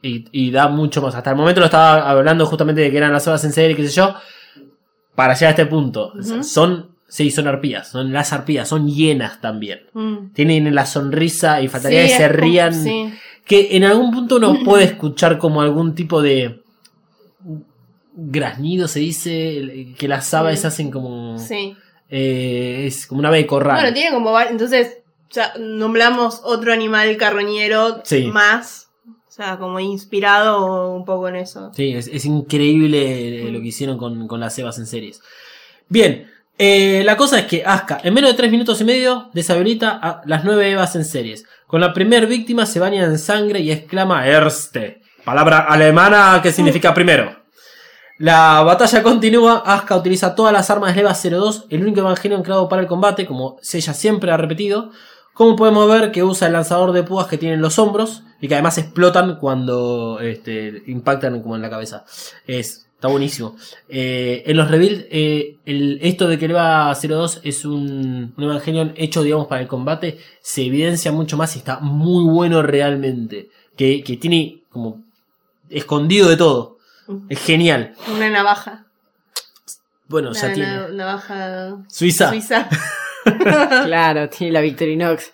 Y, da mucho más. Hasta el momento lo estaba hablando justamente de que eran las Evas en serie, qué sé yo. Para llegar a este punto. Son, sí, son arpías. Son las arpías, son hienas también. Mm. Tienen la sonrisa y faltaría Sí, que se como- rían sí. que en algún punto uno [laughs] puede escuchar como algún tipo de graznido se dice que las aves Sí. hacen como Sí. eh, es como una ave de corral Bueno, tiene como Entonces, ya nombramos otro animal carroñero más. O sea, como inspirado un poco en eso. sí es, es increíble eh, lo que hicieron con, con las cebas en series bien eh, la cosa es que Aska en menos de 3 minutos y medio deshabilita a las 9 evas en series con la primer víctima se baña en sangre y exclama Erste palabra alemana que significa primero La batalla continúa, Asuka utiliza todas las armas de Leva 02, el único Evangelion creado para el combate, como ella siempre ha repetido. Como podemos ver que usa el lanzador de púas que tiene en los hombros y que además explotan cuando este, impactan como en la cabeza. Es, está buenísimo. Eh, en los rebuilds, eh, el- esto de que Leva 02 es un, un Evangelion hecho, digamos, para el combate, se evidencia mucho más y está muy bueno realmente. Que, que tiene como escondido de todo. Es genial. Una navaja. Bueno, ya tiene. una navaja Suiza. suiza. [laughs] [laughs] claro, tiene la Victorinox.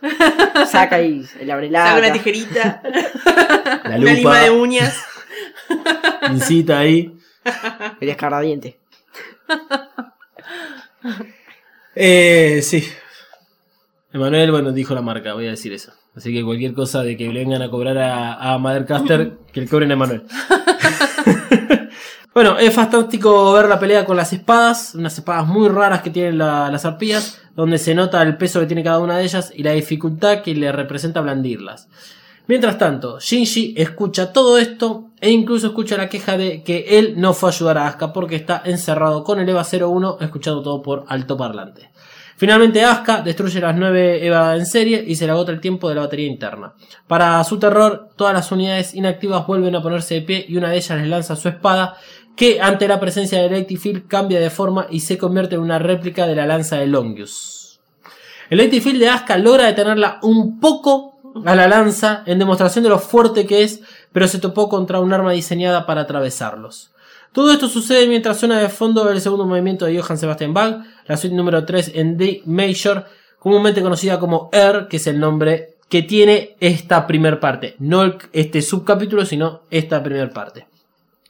Saca y el abre Saca una tijerita. [laughs] La una lima de uñas. [laughs] Pincita ahí. El escarradiente. Eh, sí. Emanuel, bueno, dijo la marca, voy a decir eso. Así que cualquier cosa de que le vengan a cobrar a, a Mothercaster, que le cobren a Emanuel. Bueno, es fantástico ver la pelea con las espadas, unas espadas muy raras que tienen la- las arpías, donde se nota el peso que tiene cada una de ellas y la dificultad que le representa blandirlas. Mientras tanto, Shinji escucha todo esto e incluso escucha la queja de que él no fue a ayudar a Asuka porque está encerrado con el EVA 01 escuchando todo por altoparlante. Finalmente Asuka destruye las 9 EVA en serie y se le agota el tiempo de la batería interna. Para su terror, todas las unidades inactivas vuelven a ponerse de pie y una de ellas les lanza su espada que ante la presencia de Electrifield cambia de forma y se convierte en una réplica de la lanza de Longius. El Electrifield de Asuka logra detenerla un poco a la lanza en demostración de lo fuerte que es, pero se topó contra un arma diseñada para atravesarlos. Todo esto sucede mientras suena de fondo el segundo movimiento de Johann Sebastian Bach, la suite número 3 en D Major, comúnmente conocida como Air, que es el nombre que tiene esta primer parte. No este subcapítulo, sino esta primer parte.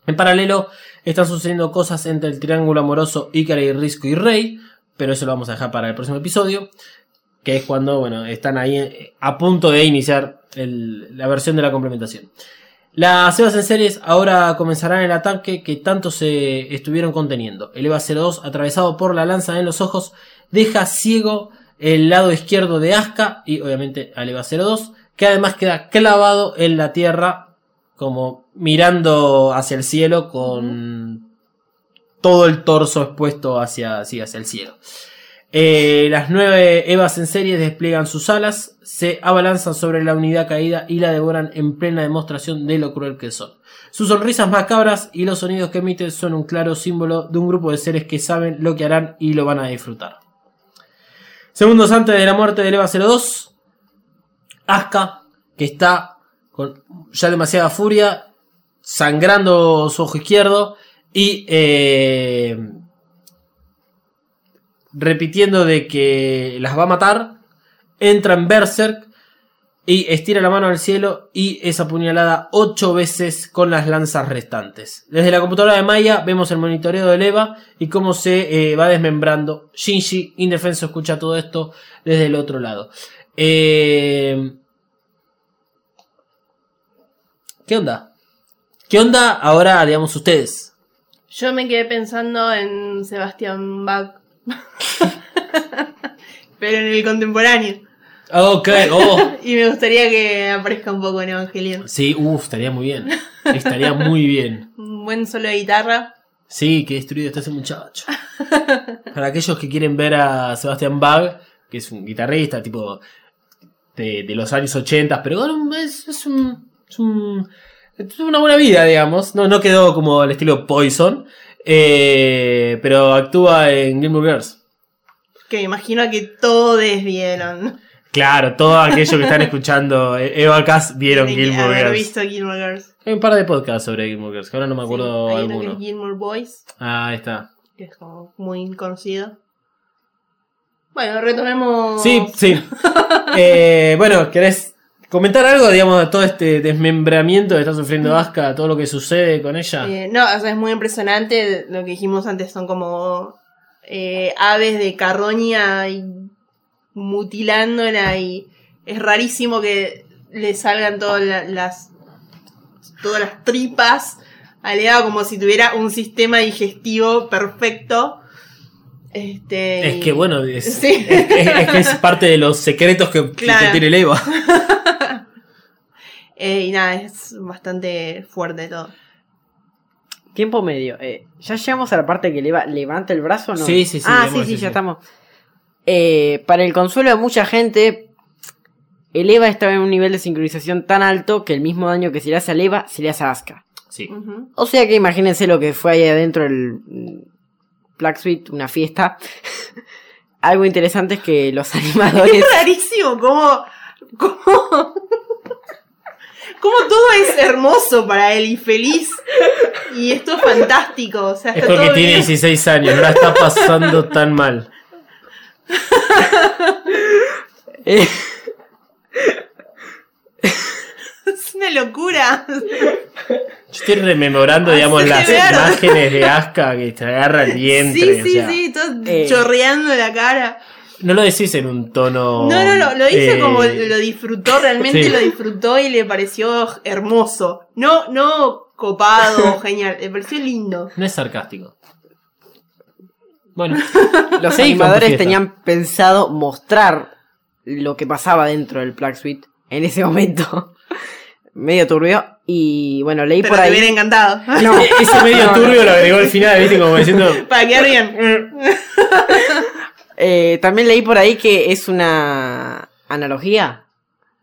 En paralelo, están sucediendo cosas entre el triángulo amoroso Ikari, Risco y Rey, pero eso lo vamos a dejar para el próximo episodio, que es cuando, bueno, están ahí eh, a punto de iniciar la versión de la complementación. Las Evas en series ahora comenzarán el ataque que tanto se estuvieron conteniendo. El Eva 02, atravesado por la lanza en los ojos, deja ciego el lado izquierdo de Asuka y obviamente al Eva 02, que además queda clavado en la tierra, como mirando hacia el cielo con todo el torso expuesto hacia, hacia el cielo. Eh, las nueve Evas en serie despliegan sus alas, se abalanzan sobre la unidad caída y la devoran en plena demostración de lo cruel que son. Sus sonrisas macabras y los sonidos que emiten son un claro símbolo de un grupo de seres que saben lo que harán y lo van a disfrutar. Segundos antes de la muerte de Eva 02, Asuka, que está con ya demasiada furia, sangrando su ojo izquierdo y eh, repitiendo de que las va a matar, entra en Berserk y estira la mano al cielo y es apuñalada ocho veces con las lanzas restantes. Desde la computadora de Maya vemos el monitoreo de Eva y cómo se eh, va desmembrando. Shinji, indefenso, escucha todo esto desde el otro lado. Eh, ¿Qué onda? ¿Qué onda ahora, digamos, ustedes? Yo me quedé pensando en Sebastián Bach. [laughs] Pero en el contemporáneo. Ok, oh. [laughs] y me gustaría que aparezca un poco en Evangelion. Sí, uff, estaría muy bien. Estaría muy bien. Un buen solo de guitarra. Sí, qué destruido está ese muchacho. Para aquellos que quieren ver a Sebastián Bach, que es un guitarrista tipo de, de los años 80, pero bueno, es, es un, es un- es una buena vida, digamos. No, no quedó como el estilo Poison, eh, pero actúa en Gilmore Girls. Que me imagino que todos vieron. Claro, todos aquellos que están [laughs] escuchando eh, Eva Cass vieron Gilmore haber Girls. visto Gilmore Girls. Hay un par de podcasts sobre Gilmore Girls, que ahora no me acuerdo Sí, hay uno que alguno. es Gilmore Boys, Ah, ahí está. que es como muy conocido. Bueno, retomemos. Sí, sí. [laughs] Eh, bueno, ¿querés comentar algo, digamos, de todo este desmembramiento que está sufriendo Asuka, todo lo que sucede con ella? Eh, no, o sea, es muy impresionante. Lo que dijimos antes son como eh, aves de carroña y mutilándola y es rarísimo que le salgan todas la- las todas las tripas a Lea como si tuviera un sistema digestivo perfecto. Este, Es que bueno, es, [laughs] Sí. es- es- es que es parte de los secretos que, que tiene el Eva. [laughs] eh, y nada, es bastante fuerte todo. Tiempo medio. Eh, ¿Ya llegamos a la parte que leva- levanta el brazo o no? Sí, sí, sí, Ah, sí, sí, ya estamos. Eh, para el consuelo de mucha gente, el Eva estaba en un nivel de sincronización tan alto que el mismo daño que se le hace al Eva se le hace a Asuka. Sí. O sea que imagínense lo que fue ahí adentro del mm, Black Suite, una fiesta. [laughs] Algo interesante es que los [laughs] animadores. Es rarísimo cómo, cómo, cómo todo es hermoso para él y feliz. Y esto es fantástico. O sea, Es porque todo tiene bien. 16 años, no la está pasando tan mal. eh, [laughs] Es una locura. Yo estoy rememorando, digamos, las imágenes de Asuka que te agarra el vientre. Sí, o sí, sea, sí, todo eh. chorreando la cara. No lo decís en un tono. No, no, no, lo hice eh, como lo disfrutó, realmente sí. lo disfrutó y le pareció hermoso. No, no copado, [laughs] genial, le pareció lindo. No es sarcástico. Bueno, [laughs] los Sí, animadores tenían pensado mostrar lo que pasaba dentro del Black Suite en ese momento. [laughs] Medio turbio. Y bueno, leí Pero por te ahí. hubiera encantado. No, ese medio no, no. turbio lo agregó al final, viste, como diciendo. Para quedar bien. Eh, también leí por ahí que es una analogía,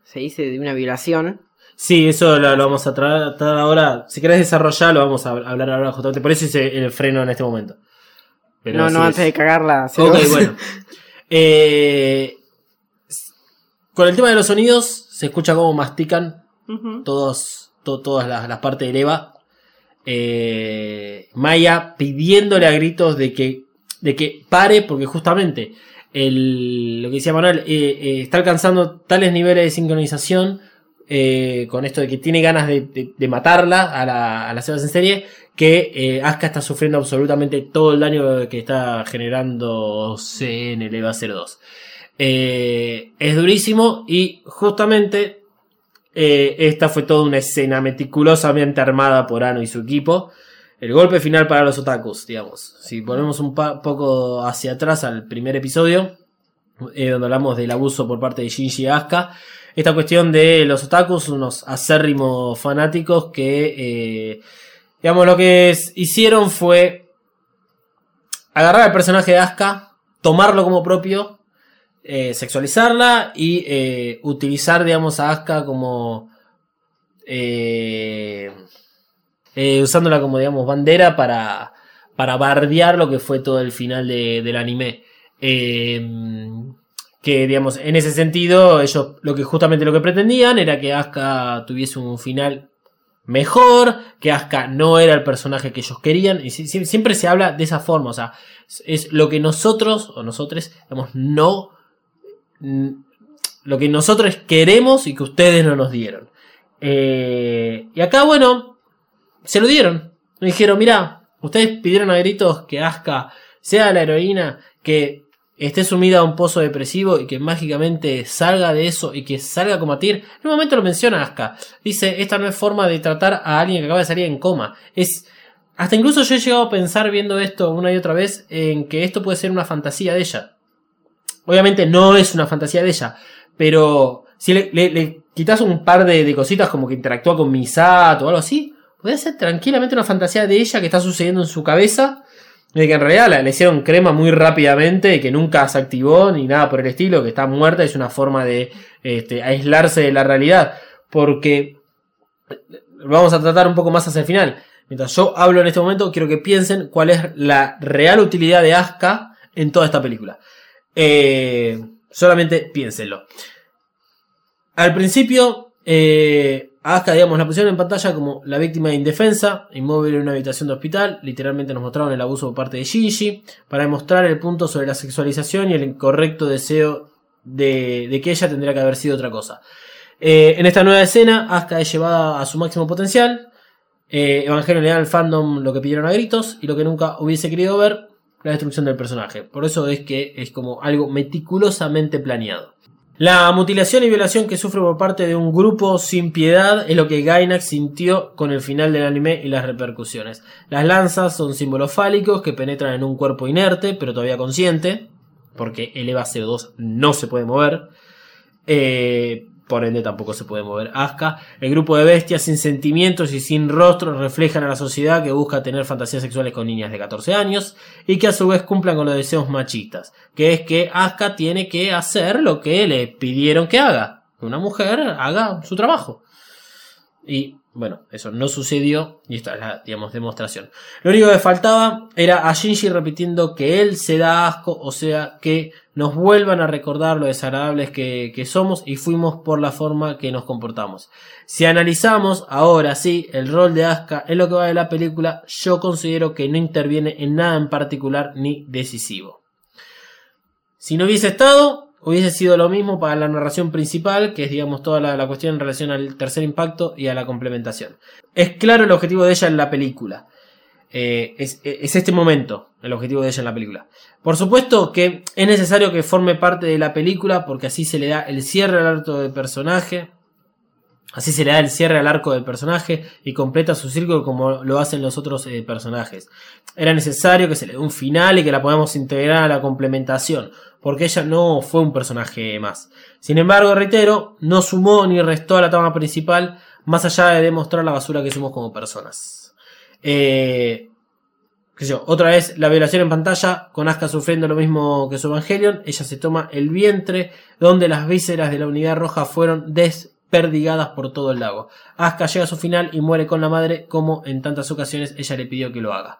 se dice, de una violación. Sí, eso lo, lo vamos a tratar ahora. Si querés desarrollar, lo vamos a hablar ahora justamente. Por eso hice el freno en este momento. Pero no, no, es. antes de cagarla. Ok, bueno. [laughs] Eh, con el tema de los sonidos, se escucha cómo mastican todos, to- todas las, las partes del Eva. Eh, Maya pidiéndole a gritos de que, de que pare, porque justamente el, lo que decía Manuel, eh, eh, está alcanzando tales niveles de sincronización eh, con esto de que tiene ganas de, de- matarla a la, a las Evas en serie, que Asuka está sufriendo absolutamente todo el daño que está generándose en el Eva 02. Eh, es durísimo y justamente esta fue toda una escena meticulosamente armada por Ano y su equipo. El golpe final para los otakus, digamos. Si ponemos un poco hacia atrás al primer episodio, eh, donde hablamos del abuso por parte de Shinji Asuka, esta cuestión de los otakus, unos acérrimos fanáticos que, eh, digamos, lo que hicieron fue agarrar al personaje de Asuka, tomarlo como propio, eh, sexualizarla y utilizar, digamos, a Asuka como... eh, usándola como, digamos, bandera para, para bardear lo que fue todo el final de- del anime. Eh, que, digamos, en ese sentido, ellos lo que justamente lo que pretendían era que Asuka tuviese un final mejor, que Asuka no era el personaje que ellos querían, y si- si- siempre se habla de esa forma, o sea, es- lo que nosotros, o nosotros, digamos, no, lo que nosotros queremos y que ustedes no nos dieron. Eh, y acá, bueno, se lo dieron. Me dijeron, mira, ustedes pidieron a gritos que Asuka sea la heroína, que esté sumida a un pozo depresivo y que mágicamente salga de eso y que salga a combatir. En un momento lo menciona Asuka. Dice, esta no es forma de tratar a alguien que acaba de salir en coma. Es... Hasta incluso yo he llegado a pensar viendo esto una y otra vez en que esto puede ser una fantasía de ella. Obviamente no es una fantasía de ella, pero si le, quitas un par de, de cositas como que interactúa con Misato o algo así, podría ser tranquilamente una fantasía de ella que está sucediendo en su cabeza. De que en realidad la, le hicieron crema muy rápidamente y que nunca se activó ni nada por el estilo, que está muerta, es una forma de este, aislarse de la realidad. Porque vamos a tratar un poco más hacia el final. Mientras yo hablo en este momento, quiero que piensen cuál es la real utilidad de Asuka en toda esta película. Eh, solamente piénsenlo. Al principio, eh, a Asuka, digamos, la pusieron en pantalla como la víctima de indefensa, inmóvil en una habitación de hospital. Literalmente nos mostraron el abuso por parte de Shinji, para demostrar el punto sobre la sexualización y el incorrecto deseo de, que ella tendría que haber sido otra cosa. Eh, en esta nueva escena, Asuka es llevada a su máximo potencial. Eh, Evangelion le da al fandom lo que pidieron a gritos y lo que nunca hubiese querido ver, la destrucción del personaje. Por eso es que es como algo meticulosamente planeado. La mutilación y violación que sufre por parte de un grupo sin piedad es lo que Gainax sintió con el final del anime y las repercusiones. Las lanzas son símbolos fálicos que penetran en un cuerpo inerte, pero todavía consciente, porque el EVA 02 no se puede mover. Eh, por ende tampoco se puede mover Asuka. El grupo de bestias sin sentimientos y sin rostro reflejan a la sociedad que busca tener fantasías sexuales con niñas de 14 años y que a su vez cumplan con los deseos machistas, que es que Asuka tiene que hacer lo que le pidieron que haga, una mujer haga su trabajo. Y bueno, eso no sucedió y esta es la, digamos, demostración. Lo único que faltaba era a Shinji repitiendo que él se da asco, o sea, que nos vuelvan a recordar lo desagradables que, que somos y fuimos por la forma que nos comportamos. Si analizamos ahora sí el rol de Asuka en lo que va de la película, yo considero que no interviene en nada en particular ni decisivo. Si no hubiese estado, hubiese sido lo mismo para la narración principal, que es digamos toda la, cuestión en relación al tercer impacto y a la complementación. Es claro el objetivo de ella en la película. Eh, es, es este momento el objetivo de ella en la película. Por supuesto que es necesario que forme parte de la película porque así se le da el cierre al arco del personaje. Así se le da el cierre al arco del personaje y completa su círculo como lo hacen los otros eh, personajes. Era necesario que se le dé un final y que la podamos integrar a la complementación, porque ella no fue un personaje más. Sin embargo, reitero, no sumó ni restó a la trama principal, más allá de demostrar la basura que somos como personas. Eh, yo, otra vez la violación en pantalla, con Asuka sufriendo lo mismo que su Evangelion, ella se toma el vientre donde las vísceras de la unidad roja fueron desperdigadas por todo el lago. Asuka llega a su final y muere con la madre como en tantas ocasiones ella le pidió que lo haga.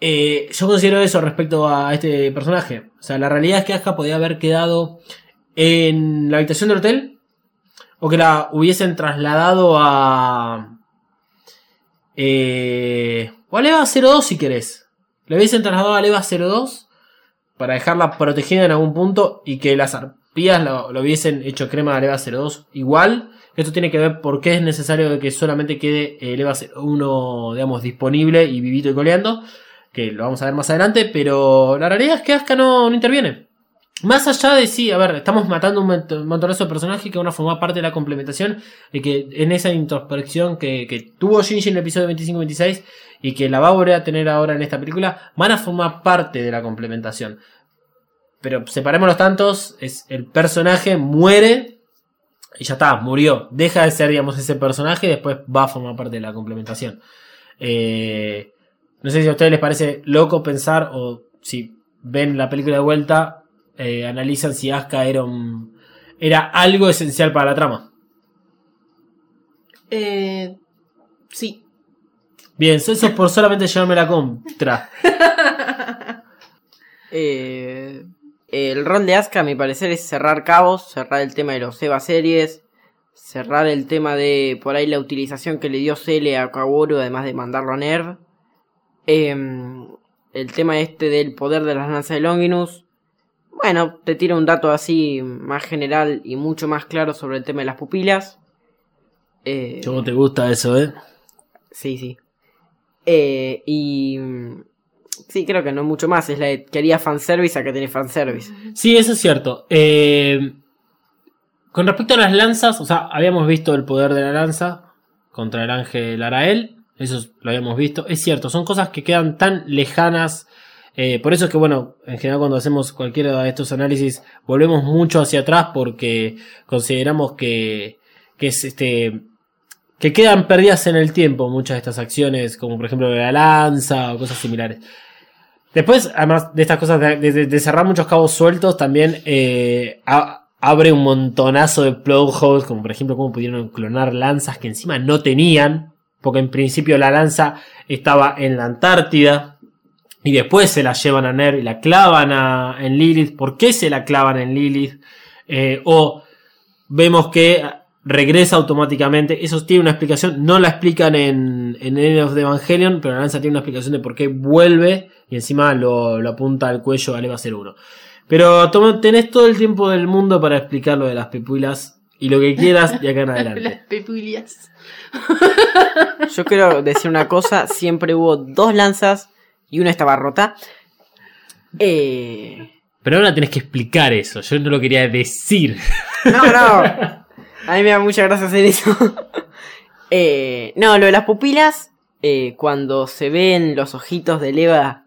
Eh, yo considero eso respecto a este personaje. O sea, la realidad es que Asuka podía haber quedado en la habitación del hotel o que la hubiesen trasladado a eh, o a Leva 02 si querés. Le hubiesen trasladado a Leva 02 para dejarla protegida en algún punto y que las arpías lo, hubiesen hecho crema a Leva 02 igual. Esto tiene que ver por qué es necesario que solamente quede el EVA 01, digamos, disponible y vivito y coleando. Que lo vamos a ver más adelante. Pero la realidad es que Asuka no, no interviene. Más allá de sí, a ver, estamos matando un montonazo de personajes que van a formar parte de la complementación y que en esa introspección que, que tuvo Shinji en el episodio 25-26 y que la va a volver a tener ahora en esta película, van a formar parte de la complementación. Pero separemos los tantos, es el personaje muere y ya está, murió. Deja de ser, digamos, ese personaje y después va a formar parte de la complementación. Eh, no sé si a ustedes les parece loco pensar o si ven la película de vuelta, eh, analizan si Asuka era, un- era algo esencial para la trama. Eh, sí. Bien, eso es por solamente llevarme la contra. [laughs] Eh, el rol de Asuka, a mi parecer, es cerrar cabos, cerrar el tema de los EVA series, cerrar el tema de por ahí la utilización que le dio Cele a Kaworu, además de mandarlo a Nerv. Em, el tema este del poder de las lanzas de Longinus. Bueno, te tira un dato así más general y mucho más claro sobre el tema de las pupilas. Eh, ¿Cómo te gusta eso, eh? Sí, sí. Eh, y. Sí, creo que no mucho más. Es la de quería fanservice a que tiene fanservice. Sí, eso es cierto. Eh, con respecto a las lanzas, o sea, habíamos visto el poder de la lanza contra el ángel Arael. Eso lo habíamos visto. Es cierto, son cosas que quedan tan lejanas. eh, por eso es que, bueno, en general cuando hacemos cualquiera de estos análisis, volvemos mucho hacia atrás porque consideramos que, que es este. que quedan perdidas en el tiempo muchas de estas acciones, como por ejemplo la lanza o cosas similares. Después, además de estas cosas, de, cerrar muchos cabos sueltos, también eh, abre un montonazo de plot holes, como por ejemplo cómo pudieron clonar lanzas que encima no tenían, porque en principio la lanza estaba en la Antártida, y después se la llevan a Nerv y la clavan a- en Lilith. ¿Por qué se la clavan en Lilith? Eh, o vemos que regresa automáticamente. Eso tiene una explicación. No la explican en, en End of the Evangelion, pero la lanza tiene una explicación de por qué vuelve y encima lo, lo apunta al cuello al Eva 01. Pero toma- tenés todo el tiempo del mundo para explicar lo de las pepulas y lo que quieras de acá en [laughs] Las adelante. pepulias. Yo quiero decir una cosa: siempre hubo dos lanzas y una estaba rota. Eh, Pero ahora tenés que explicar eso. Yo no lo quería decir. No, no. [laughs] A mí me da mucha gracia hacer eso. [laughs] Eh, no, lo de las pupilas. eh, cuando se ven los ojitos de Eva.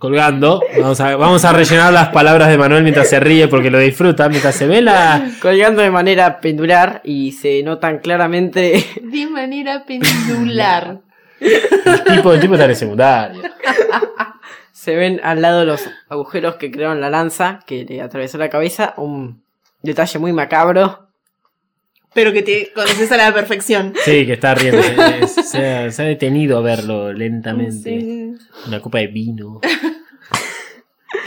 Colgando. Vamos a, vamos a rellenar las palabras de Manuel mientras se ríe porque lo disfruta. Mientras se ve la. colgando de manera pendular y se notan claramente [laughs] De manera pendular. El tipo, el tipo está en el secundario. se ven al lado los agujeros que crearon la lanza que le atravesó la cabeza un detalle muy macabro Pero que te conoces a la perfección. Sí, que está riendo. Se, se- se ha detenido a verlo lentamente. Sí. Una copa de vino.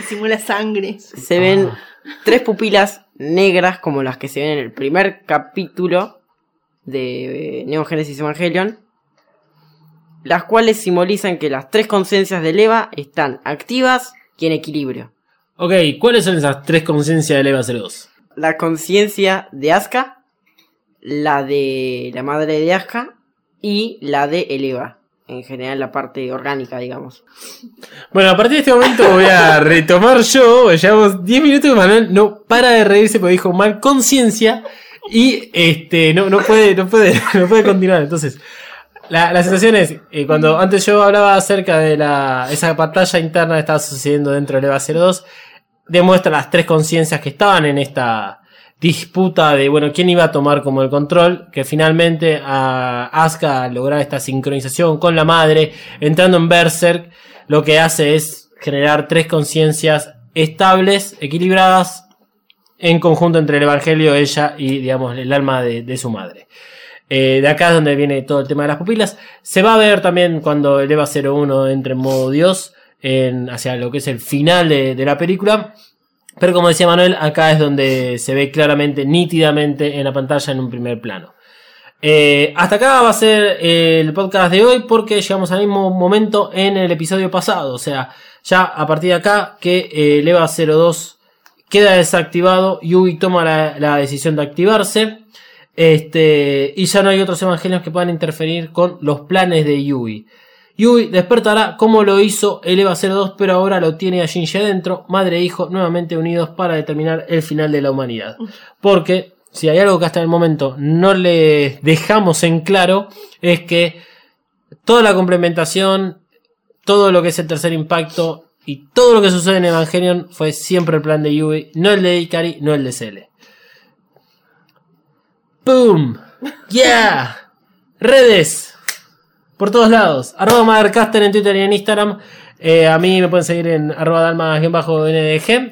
Simula sangre. se ven Ah. tres pupilas negras como las que se ven en el primer capítulo de eh, Neon Genesis Evangelion las cuales simbolizan que las tres conciencias de Eva están activas y en equilibrio Ok, ¿cuáles son esas tres conciencias del EVA 02? la conciencia de Asuka, la de la madre de Asuka y la de Eleva. En general la parte orgánica, digamos. Bueno, a partir de este momento voy a [laughs] retomar yo. Llevamos 10 minutos y Manuel no para de reírse porque dijo mal conciencia. Y este no, no puede, no puede, [laughs] no puede continuar. Entonces, la, la sensación es, eh, cuando antes yo hablaba acerca de la, esa batalla interna que estaba sucediendo dentro del EVA 02, demuestra las tres conciencias que estaban en esta disputa de, bueno, quién iba a tomar como el control, que finalmente a Asuka lograr esta sincronización con la madre, entrando en Berserk, lo que hace es generar tres conciencias estables, equilibradas, en conjunto entre el Evangelio, ella y, digamos, el alma de, su madre. Eh, de acá es donde viene todo el tema de las pupilas. Se va a ver también cuando el EVA 01 entre en modo Dios, en, hacia lo que es el final de la película. Pero como decía Manuel, acá es donde se ve claramente, nítidamente en la pantalla en un primer plano. Eh, hasta acá va a ser eh, el podcast de hoy porque llegamos al mismo momento en el episodio pasado. O sea, ya a partir de acá que eh, el EVA 02 queda desactivado, Yugi toma la, la decisión de activarse. Este, y ya no hay otros evangelios que puedan interferir con los planes de Yugi. Yui despertará como lo hizo el EVA 02, pero ahora lo tiene a Shinji adentro, madre e hijo nuevamente unidos para determinar el final de la humanidad. Porque si hay algo que hasta el momento no le dejamos en claro, es que toda la complementación, todo lo que es el tercer impacto y todo lo que sucede en Evangelion fue siempre el plan de Yui, no el de Ikari, no el de Cele. ¡Boom! [laughs] ¡Yeah! Redes. Por todos lados. Arroba Mothercaster en Twitter y en Instagram. Eh, a mí me pueden seguir en arroba dalmas-ndg.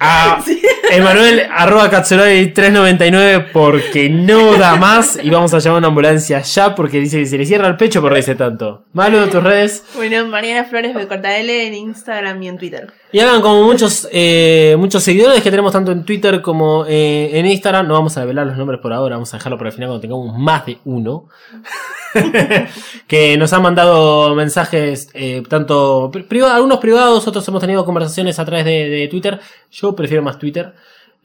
A [laughs] Emanuel arroba Katsuroi 399 porque no da más y vamos a llamar a una ambulancia ya porque dice que se le cierra el pecho por reírse tanto. Malo de tus redes. Bueno, Mariana Flores de Cortadele en Instagram y en Twitter. Y hagan como muchos, eh, muchos seguidores que tenemos tanto en Twitter como eh, en Instagram. No vamos a revelar los nombres por ahora, vamos a dejarlo para el final cuando tengamos más de uno. [laughs] que nos han mandado mensajes eh, tanto privados, algunos privados, otros hemos tenido conversaciones a través de, de Twitter. Yo prefiero más Twitter.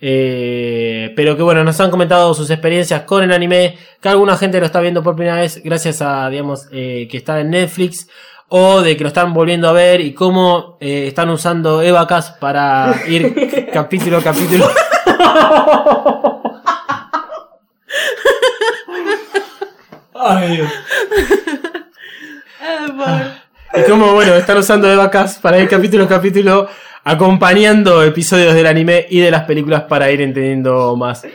Eh, pero que bueno, nos han comentado sus experiencias con el anime, que alguna gente lo está viendo por primera vez gracias a, digamos, eh, que está en Netflix, o de que lo están volviendo a ver y cómo eh, están usando Evacas [laughs] para ir capítulo a capítulo. Ay, Dios. Y como, bueno, están usando Evacas para ir capítulo a capítulo, acompañando episodios del anime y de las películas para ir entendiendo más.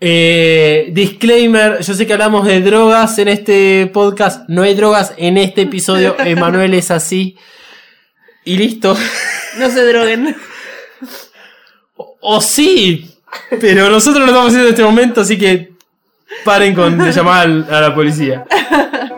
Eh, disclaimer, yo sé que hablamos de drogas en este podcast, no hay drogas en este episodio, [laughs] Emanuel es así. Y listo. No se droguen. O, o sí, pero nosotros lo estamos haciendo en este momento, así que paren con de llamar a la policía. [laughs]